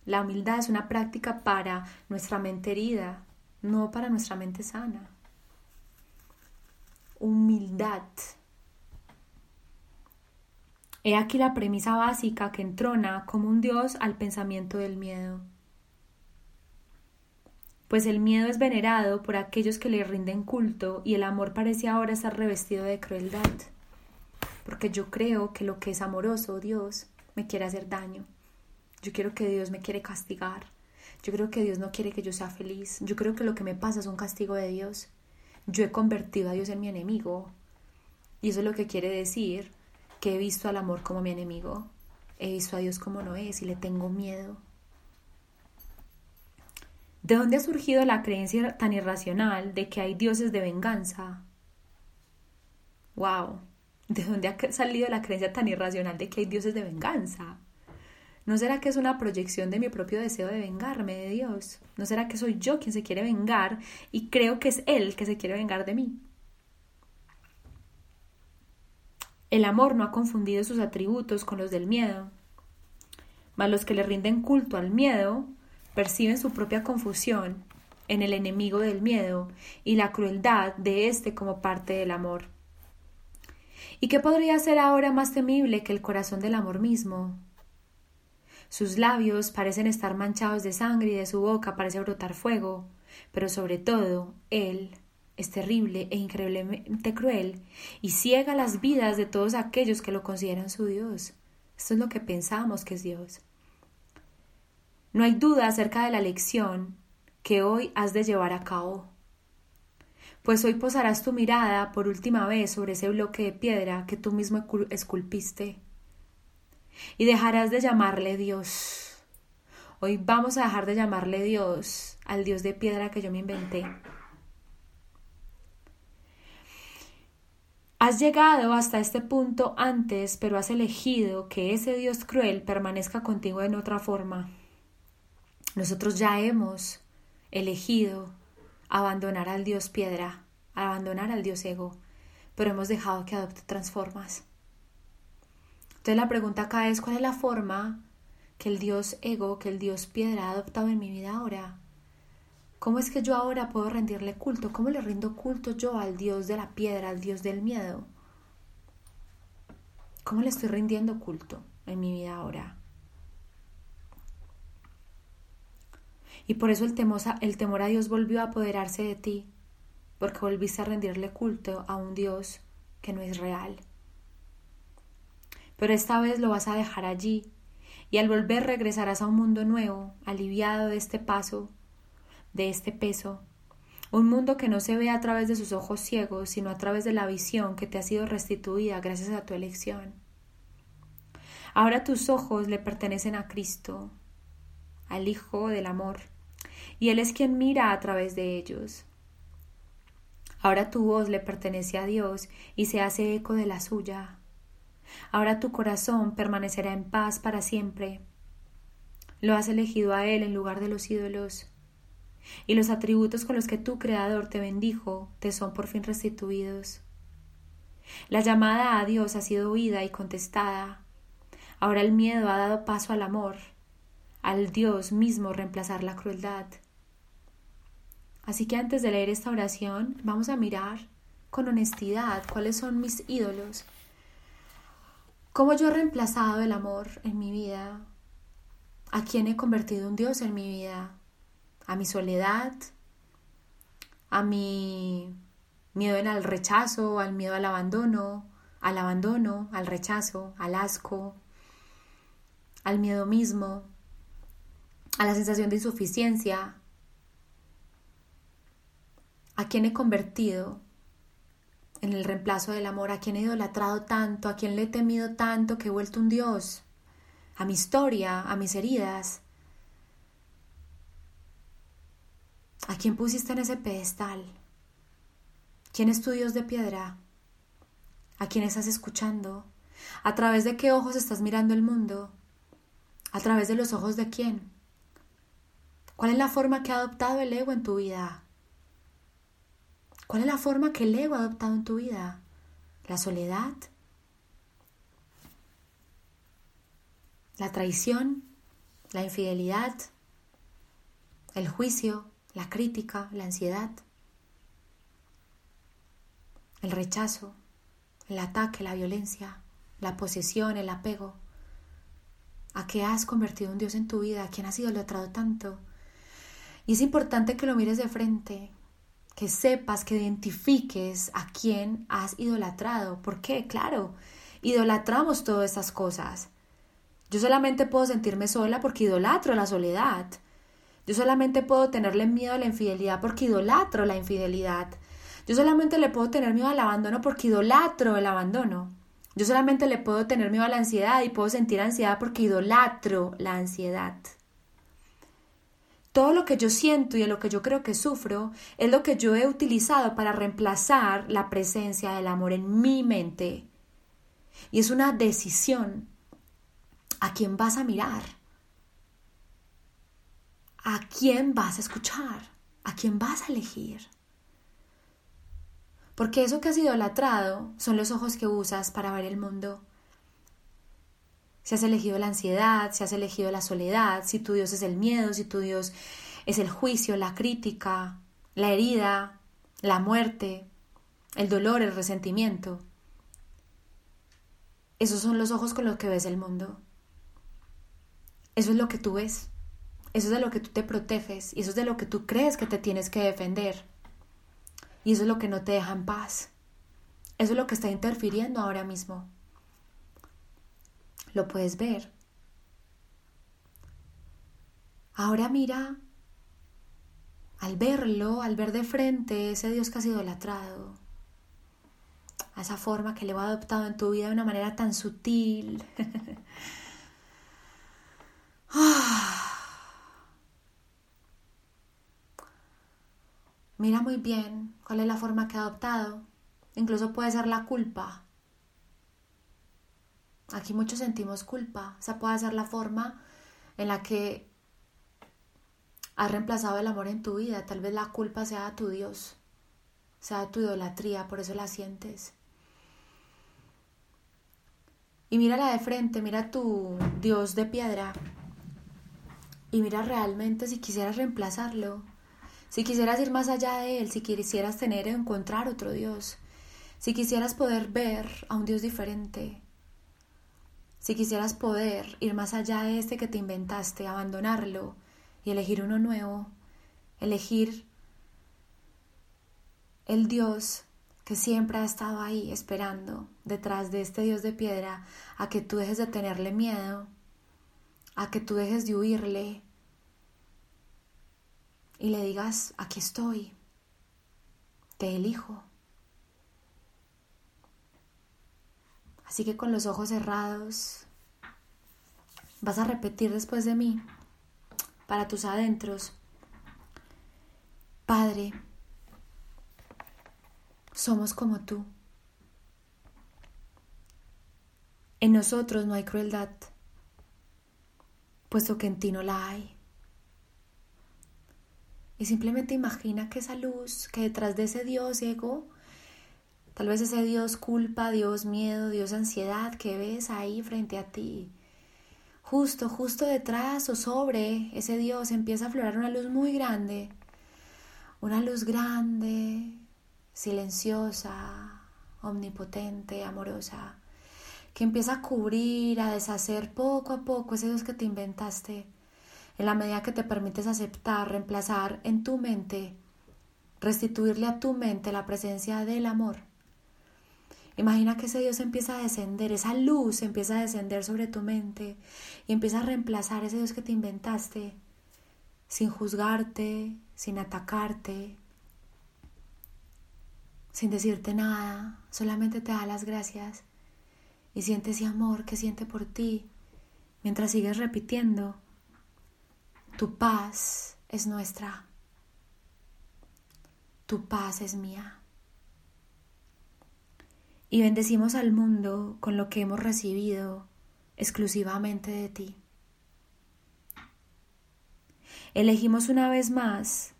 La humildad es una práctica para nuestra mente herida, no para nuestra mente sana. Humildad. He aquí la premisa básica que entrona como un Dios al pensamiento del miedo. Pues el miedo es venerado por aquellos que le rinden culto y el amor parece ahora estar revestido de crueldad. Porque yo creo que lo que es amoroso, Dios, me quiere hacer daño. Yo quiero que Dios me quiere castigar. Yo creo que Dios no quiere que yo sea feliz. Yo creo que lo que me pasa es un castigo de Dios. Yo he convertido a Dios en mi enemigo. Y eso es lo que quiere decir que he visto al amor como mi enemigo. He visto a Dios como no es y le tengo miedo. ¿De dónde ha surgido la creencia tan irracional de que hay dioses de venganza? ¡Wow! ¿De dónde ha salido la creencia tan irracional de que hay dioses de venganza? ¿No será que es una proyección de mi propio deseo de vengarme de Dios? ¿No será que soy yo quien se quiere vengar y creo que es Él que se quiere vengar de mí? El amor no ha confundido sus atributos con los del miedo, mas los que le rinden culto al miedo perciben su propia confusión en el enemigo del miedo y la crueldad de éste como parte del amor. ¿Y qué podría ser ahora más temible que el corazón del amor mismo? Sus labios parecen estar manchados de sangre y de su boca parece brotar fuego, pero sobre todo él es terrible e increíblemente cruel y ciega las vidas de todos aquellos que lo consideran su Dios. Esto es lo que pensamos que es Dios. No hay duda acerca de la lección que hoy has de llevar a cabo. Pues hoy posarás tu mirada por última vez sobre ese bloque de piedra que tú mismo esculpiste y dejarás de llamarle Dios. Hoy vamos a dejar de llamarle Dios al Dios de piedra que yo me inventé. Has llegado hasta este punto antes, pero has elegido que ese Dios cruel permanezca contigo en otra forma. Nosotros ya hemos elegido abandonar al Dios piedra, abandonar al Dios ego, pero hemos dejado que adopte transformas. Entonces la pregunta acá es, ¿cuál es la forma que el Dios ego, que el Dios piedra ha adoptado en mi vida ahora? ¿Cómo es que yo ahora puedo rendirle culto? ¿Cómo le rindo culto yo al Dios de la piedra, al Dios del miedo? ¿Cómo le estoy rindiendo culto en mi vida ahora? Y por eso el temor, el temor a Dios volvió a apoderarse de ti, porque volviste a rendirle culto a un Dios que no es real pero esta vez lo vas a dejar allí, y al volver regresarás a un mundo nuevo, aliviado de este paso, de este peso, un mundo que no se ve a través de sus ojos ciegos, sino a través de la visión que te ha sido restituida gracias a tu elección. Ahora tus ojos le pertenecen a Cristo, al Hijo del Amor, y Él es quien mira a través de ellos. Ahora tu voz le pertenece a Dios y se hace eco de la suya. Ahora tu corazón permanecerá en paz para siempre. Lo has elegido a Él en lugar de los ídolos. Y los atributos con los que tu Creador te bendijo te son por fin restituidos. La llamada a Dios ha sido oída y contestada. Ahora el miedo ha dado paso al amor, al Dios mismo reemplazar la crueldad. Así que antes de leer esta oración, vamos a mirar con honestidad cuáles son mis ídolos ¿Cómo yo he reemplazado el amor en mi vida? ¿A quién he convertido un Dios en mi vida? ¿A mi soledad? ¿A mi miedo al rechazo? ¿Al miedo al abandono? ¿Al abandono? ¿Al rechazo? ¿Al asco? ¿Al miedo mismo? ¿A la sensación de insuficiencia? ¿A quién he convertido en el reemplazo del amor, a quien he idolatrado tanto, a quien le he temido tanto que he vuelto un Dios, a mi historia, a mis heridas. ¿A quién pusiste en ese pedestal? ¿Quién es tu Dios de piedra? ¿A quién estás escuchando? ¿A través de qué ojos estás mirando el mundo? ¿A través de los ojos de quién? ¿Cuál es la forma que ha adoptado el ego en tu vida? ¿Cuál es la forma que el ego ha adoptado en tu vida? ¿La soledad? ¿La traición? ¿La infidelidad? ¿El juicio? ¿La crítica? ¿La ansiedad? ¿El rechazo? ¿El ataque? ¿La violencia? ¿La posesión? ¿El apego? ¿A qué has convertido un Dios en tu vida? ¿A quién has idolatrado tanto? Y es importante que lo mires de frente, que sepas, que identifiques a quién has idolatrado. ¿Por qué? Claro, idolatramos todas esas cosas. Yo solamente puedo sentirme sola porque idolatro la soledad. Yo solamente puedo tenerle miedo a la infidelidad porque idolatro la infidelidad. Yo solamente le puedo tener miedo al abandono porque idolatro el abandono. Yo solamente le puedo tener miedo a la ansiedad y puedo sentir ansiedad porque idolatro la ansiedad. Todo lo que yo siento y lo que yo creo que sufro es lo que yo he utilizado para reemplazar la presencia del amor en mi mente. Y es una decisión a quién vas a mirar, a quién vas a escuchar, a quién vas a elegir. Porque eso que has idolatrado son los ojos que usas para ver el mundo. Si has elegido la ansiedad, si has elegido la soledad, si tu Dios es el miedo, si tu Dios es el juicio, la crítica, la herida, la muerte, el dolor, el resentimiento. Esos son los ojos con los que ves el mundo. Eso es lo que tú ves. Eso es de lo que tú te proteges y eso es de lo que tú crees que te tienes que defender. Y eso es lo que no te deja en paz. Eso es lo que está interfiriendo ahora mismo. Lo puedes ver. Ahora mira, al verlo, al ver de frente ese Dios que has idolatrado, a esa forma que le va adoptado en tu vida de una manera tan sutil. Mira muy bien cuál es la forma que ha adoptado. Incluso puede ser la culpa. Aquí muchos sentimos culpa. Esa puede ser la forma en la que has reemplazado el amor en tu vida. Tal vez la culpa sea tu Dios, sea tu idolatría, por eso la sientes. Y mírala de frente, mira tu Dios de piedra. Y mira realmente si quisieras reemplazarlo, si quisieras ir más allá de Él, si quisieras tener o encontrar otro Dios, si quisieras poder ver a un Dios diferente, si quisieras poder ir más allá de este que te inventaste, abandonarlo y elegir uno nuevo, elegir el Dios que siempre ha estado ahí esperando detrás de este Dios de piedra a que tú dejes de tenerle miedo, a que tú dejes de huirle, y le digas, aquí estoy, te elijo. Así que con los ojos cerrados vas a repetir después de mí, para tus adentros, Padre, somos como tú. En nosotros no hay crueldad, puesto que en ti no la hay. Y simplemente imagina que esa luz, que detrás de ese Dios ego, tal vez ese Dios culpa, Dios miedo, Dios ansiedad que ves ahí frente a ti, justo, justo detrás o sobre ese Dios empieza a aflorar una luz muy grande, una luz grande, silenciosa, omnipotente, amorosa, que empieza a cubrir, a deshacer poco a poco ese Dios que te inventaste. En la medida que te permites aceptar, reemplazar en tu mente, restituirle a tu mente la presencia del amor. Imagina que ese Dios empieza a descender, esa luz empieza a descender sobre tu mente y empieza a reemplazar ese Dios que te inventaste, sin juzgarte, sin atacarte, sin decirte nada, solamente te da las gracias y siente ese amor que siente por ti mientras sigues repitiendo tu paz es nuestra. Tu paz es mía. Y bendecimos al mundo con lo que hemos recibido exclusivamente de ti. Elegimos una vez más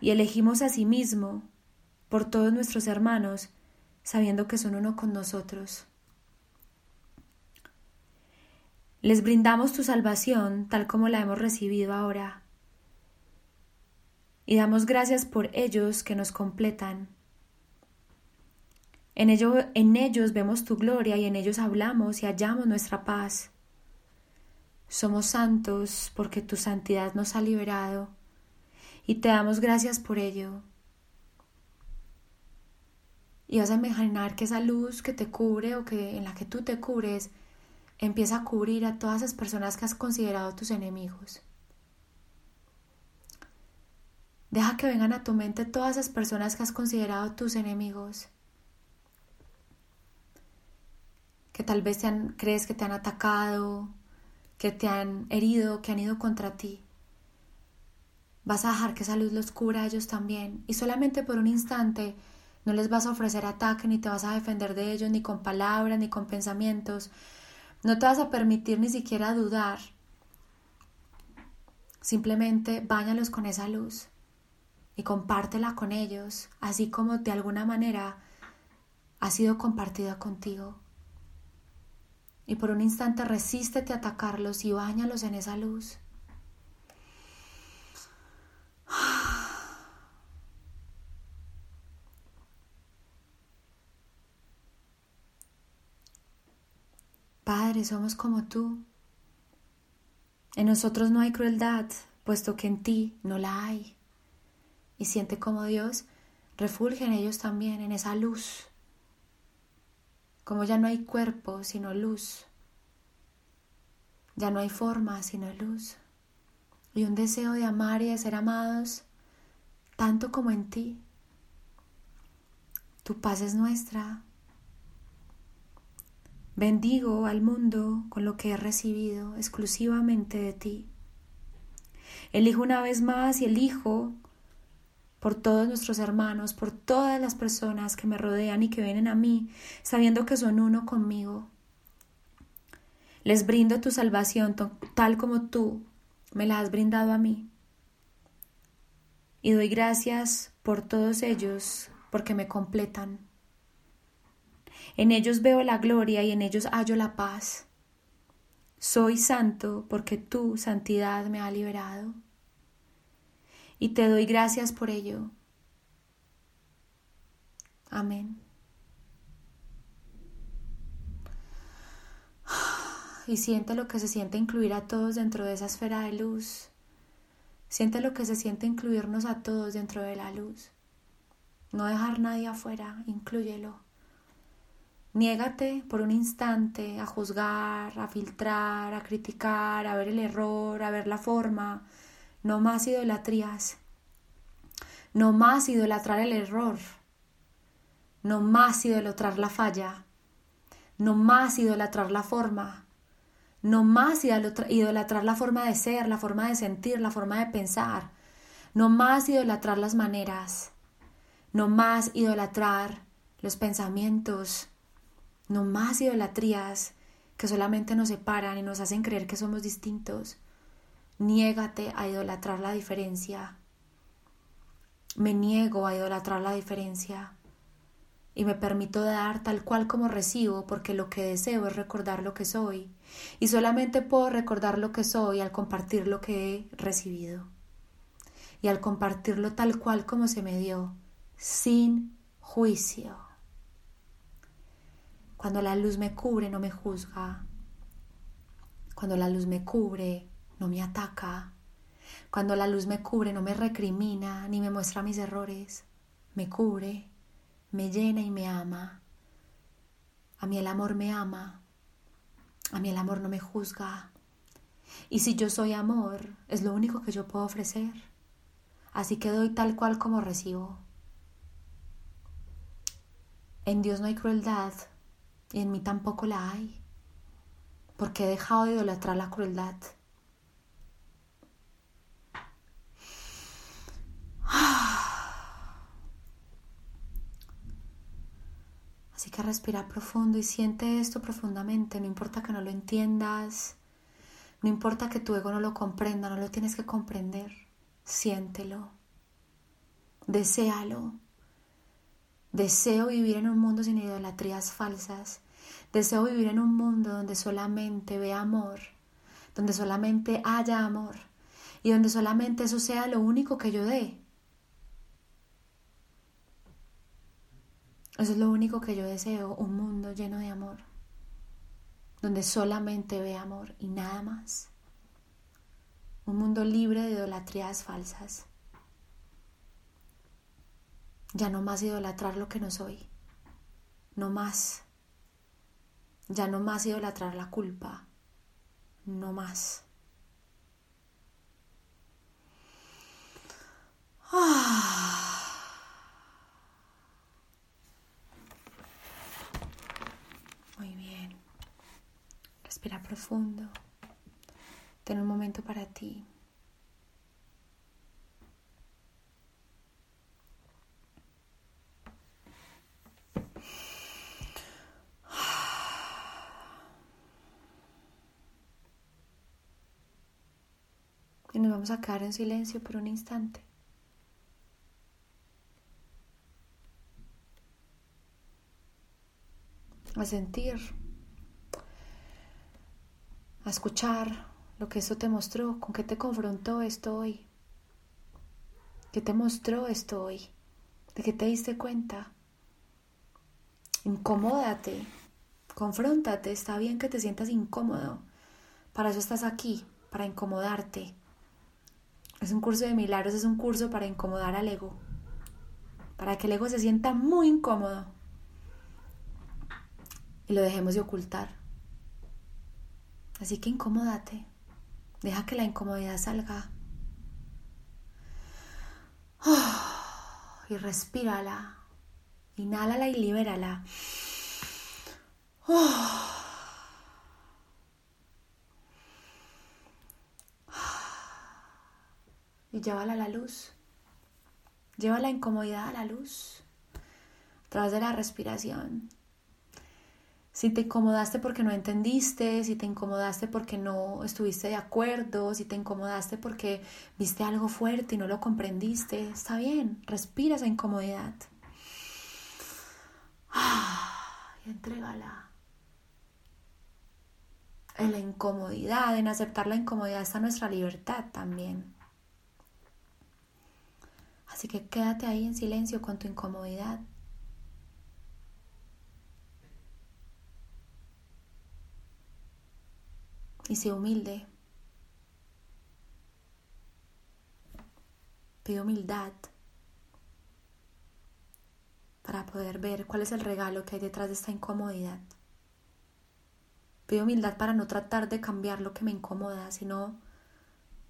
y elegimos a sí mismo por todos nuestros hermanos, sabiendo que son uno con nosotros. Les brindamos tu salvación tal como la hemos recibido ahora. Y damos gracias por ellos que nos completan en, en ellos vemos tu gloria y en ellos hablamos y hallamos nuestra paz. Somos santos porque tu santidad nos ha liberado y te damos gracias por ello. Y vas a imaginar que esa luz que te cubre o que en la que tú te cubres empieza a cubrir a todas esas personas que has considerado tus enemigos. Deja que vengan a tu mente todas esas personas que has considerado tus enemigos. Que tal vez crees que te han atacado, que te han herido, que han ido contra ti. Vas a dejar que esa luz los cubra a ellos también y solamente por un instante no les vas a ofrecer ataque ni te vas a defender de ellos ni con palabras ni con pensamientos. No te vas a permitir ni siquiera dudar. Simplemente báñalos con esa luz y compártela con ellos, así como de alguna manera ha sido compartida contigo y por un instante resístete a atacarlos y bañalos en esa luz. Padre, somos como tú. En nosotros no hay crueldad, puesto que en ti no la hay. Y siente como Dios refulge en ellos también, en esa luz como ya no hay cuerpo sino luz, ya no hay forma sino luz, y un deseo de amar y de ser amados, tanto como en ti. Tu paz es nuestra. Bendigo al mundo con lo que he recibido exclusivamente de ti. Elijo una vez más y elijo por todos nuestros hermanos, por todas las personas que me rodean y que vienen a mí, sabiendo que son uno conmigo. Les brindo tu salvación tal como tú me la has brindado a mí. Y doy gracias por todos ellos, porque me completan. En ellos veo la gloria y en ellos hallo la paz. Soy santo porque tu santidad me ha liberado y te doy gracias por ello. Amén. Y siente lo que se siente incluir a todos dentro de esa esfera de luz. Siente lo que se siente incluirnos a todos dentro de la luz. No dejar nadie afuera, inclúyelo. Niégate por un instante a juzgar, a filtrar, a criticar, a ver el error, a ver la forma, no más idolatrías, no más idolatrar el error, no más idolatrar la falla, no más idolatrar la forma, no más idolatrar la forma de ser, la forma de sentir, la forma de pensar, no más idolatrar las maneras, no más idolatrar los pensamientos, no más idolatrías que solamente nos separan y nos hacen creer que somos distintos. Niégate a idolatrar la diferencia. Me niego a idolatrar la diferencia y me permito dar tal cual como recibo porque lo que deseo es recordar lo que soy y solamente puedo recordar lo que soy al compartir lo que he recibido y al compartirlo tal cual como se me dio, sin juicio. Cuando la luz me cubre no me juzga. Cuando la luz me cubre no me ataca. Cuando la luz me cubre, no me recrimina ni me muestra mis errores. Me cubre, me llena y me ama. A mí el amor me ama. A mí el amor no me juzga. Y si yo soy amor, es lo único que yo puedo ofrecer. Así que doy tal cual como recibo. En Dios no hay crueldad y en mí tampoco la hay, porque he dejado de idolatrar la crueldad. Así que respira profundo y siente esto profundamente, no importa que no lo entiendas, no importa que tu ego no lo comprenda, no lo tienes que comprender, siéntelo, deséalo. Deseo vivir en un mundo sin idolatrías falsas, deseo vivir en un mundo donde solamente vea amor, donde solamente haya amor y donde solamente eso sea lo único que yo dé. Eso es lo único que yo deseo, un mundo lleno de amor, donde solamente ve amor y nada más. Un mundo libre de idolatrías falsas. Ya no más idolatrar lo que no soy. No más. Ya no más idolatrar la culpa. No más. Ah. Respira profundo. Ten un momento para ti. Y nos vamos a quedar en silencio por un instante. A sentir a escuchar lo que eso te mostró, con qué te confrontó esto hoy, qué te mostró esto hoy, de qué te diste cuenta. Incomódate, confróntate, está bien que te sientas incómodo, para eso estás aquí, para incomodarte. Es un curso de milagros, es un curso para incomodar al ego, para que el ego se sienta muy incómodo y lo dejemos de ocultar. Así que incomódate. Deja que la incomodidad salga. y respírala. Inhálala y libérala. y llévala a la luz. Lleva la incomodidad a la luz. A través de la respiración si te incomodaste porque no entendiste, si te incomodaste porque no estuviste de acuerdo, si te incomodaste porque viste algo fuerte y no lo comprendiste, está bien, respira esa incomodidad. Y entrégala. En la incomodidad, en aceptar la incomodidad está nuestra libertad también. Así que quédate ahí en silencio con tu incomodidad. Y sé humilde. Pide humildad para poder ver cuál es el regalo que hay detrás de esta incomodidad. Pido humildad para no tratar de cambiar lo que me incomoda, sino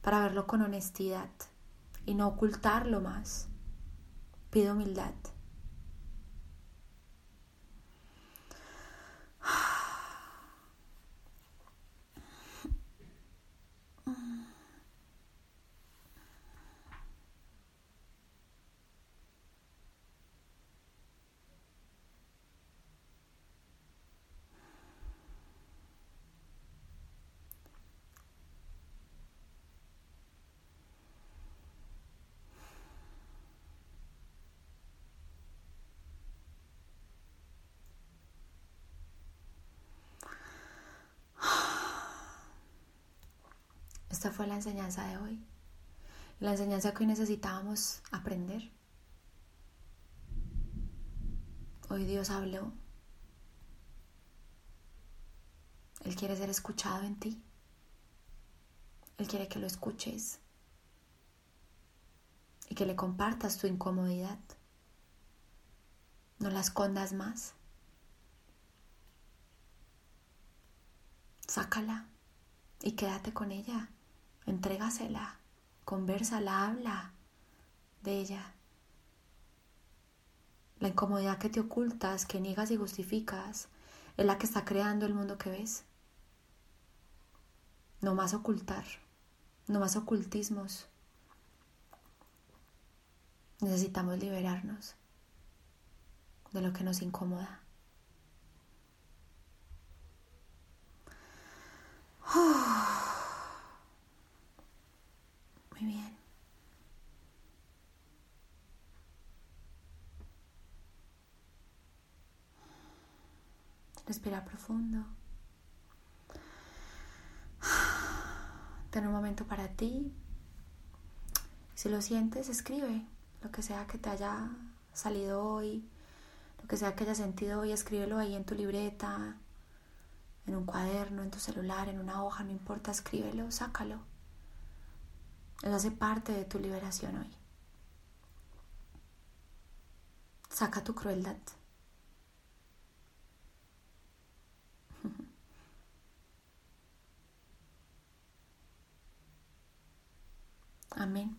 para verlo con honestidad y no ocultarlo más. Pido humildad. Fue la enseñanza de hoy. La enseñanza que hoy necesitábamos aprender. Hoy Dios habló. Él quiere ser escuchado en ti. Él quiere que lo escuches y que le compartas tu incomodidad. No la escondas más. Sácala y quédate con ella. Entrégasela, conversala, habla de ella. La incomodidad que te ocultas, que niegas y justificas, es la que está creando el mundo que ves. No más ocultar, no más ocultismos. Necesitamos liberarnos de lo que nos incomoda. Ah. Muy bien. Respira profundo. Ten un momento para ti. Si lo sientes, escribe lo que sea que te haya salido hoy, lo que sea que hayas sentido hoy, escríbelo ahí en tu libreta, en un cuaderno, en tu celular, en una hoja, no importa, escríbelo, sácalo. Eso hace parte de tu liberación hoy. Saca tu crueldad. Amén.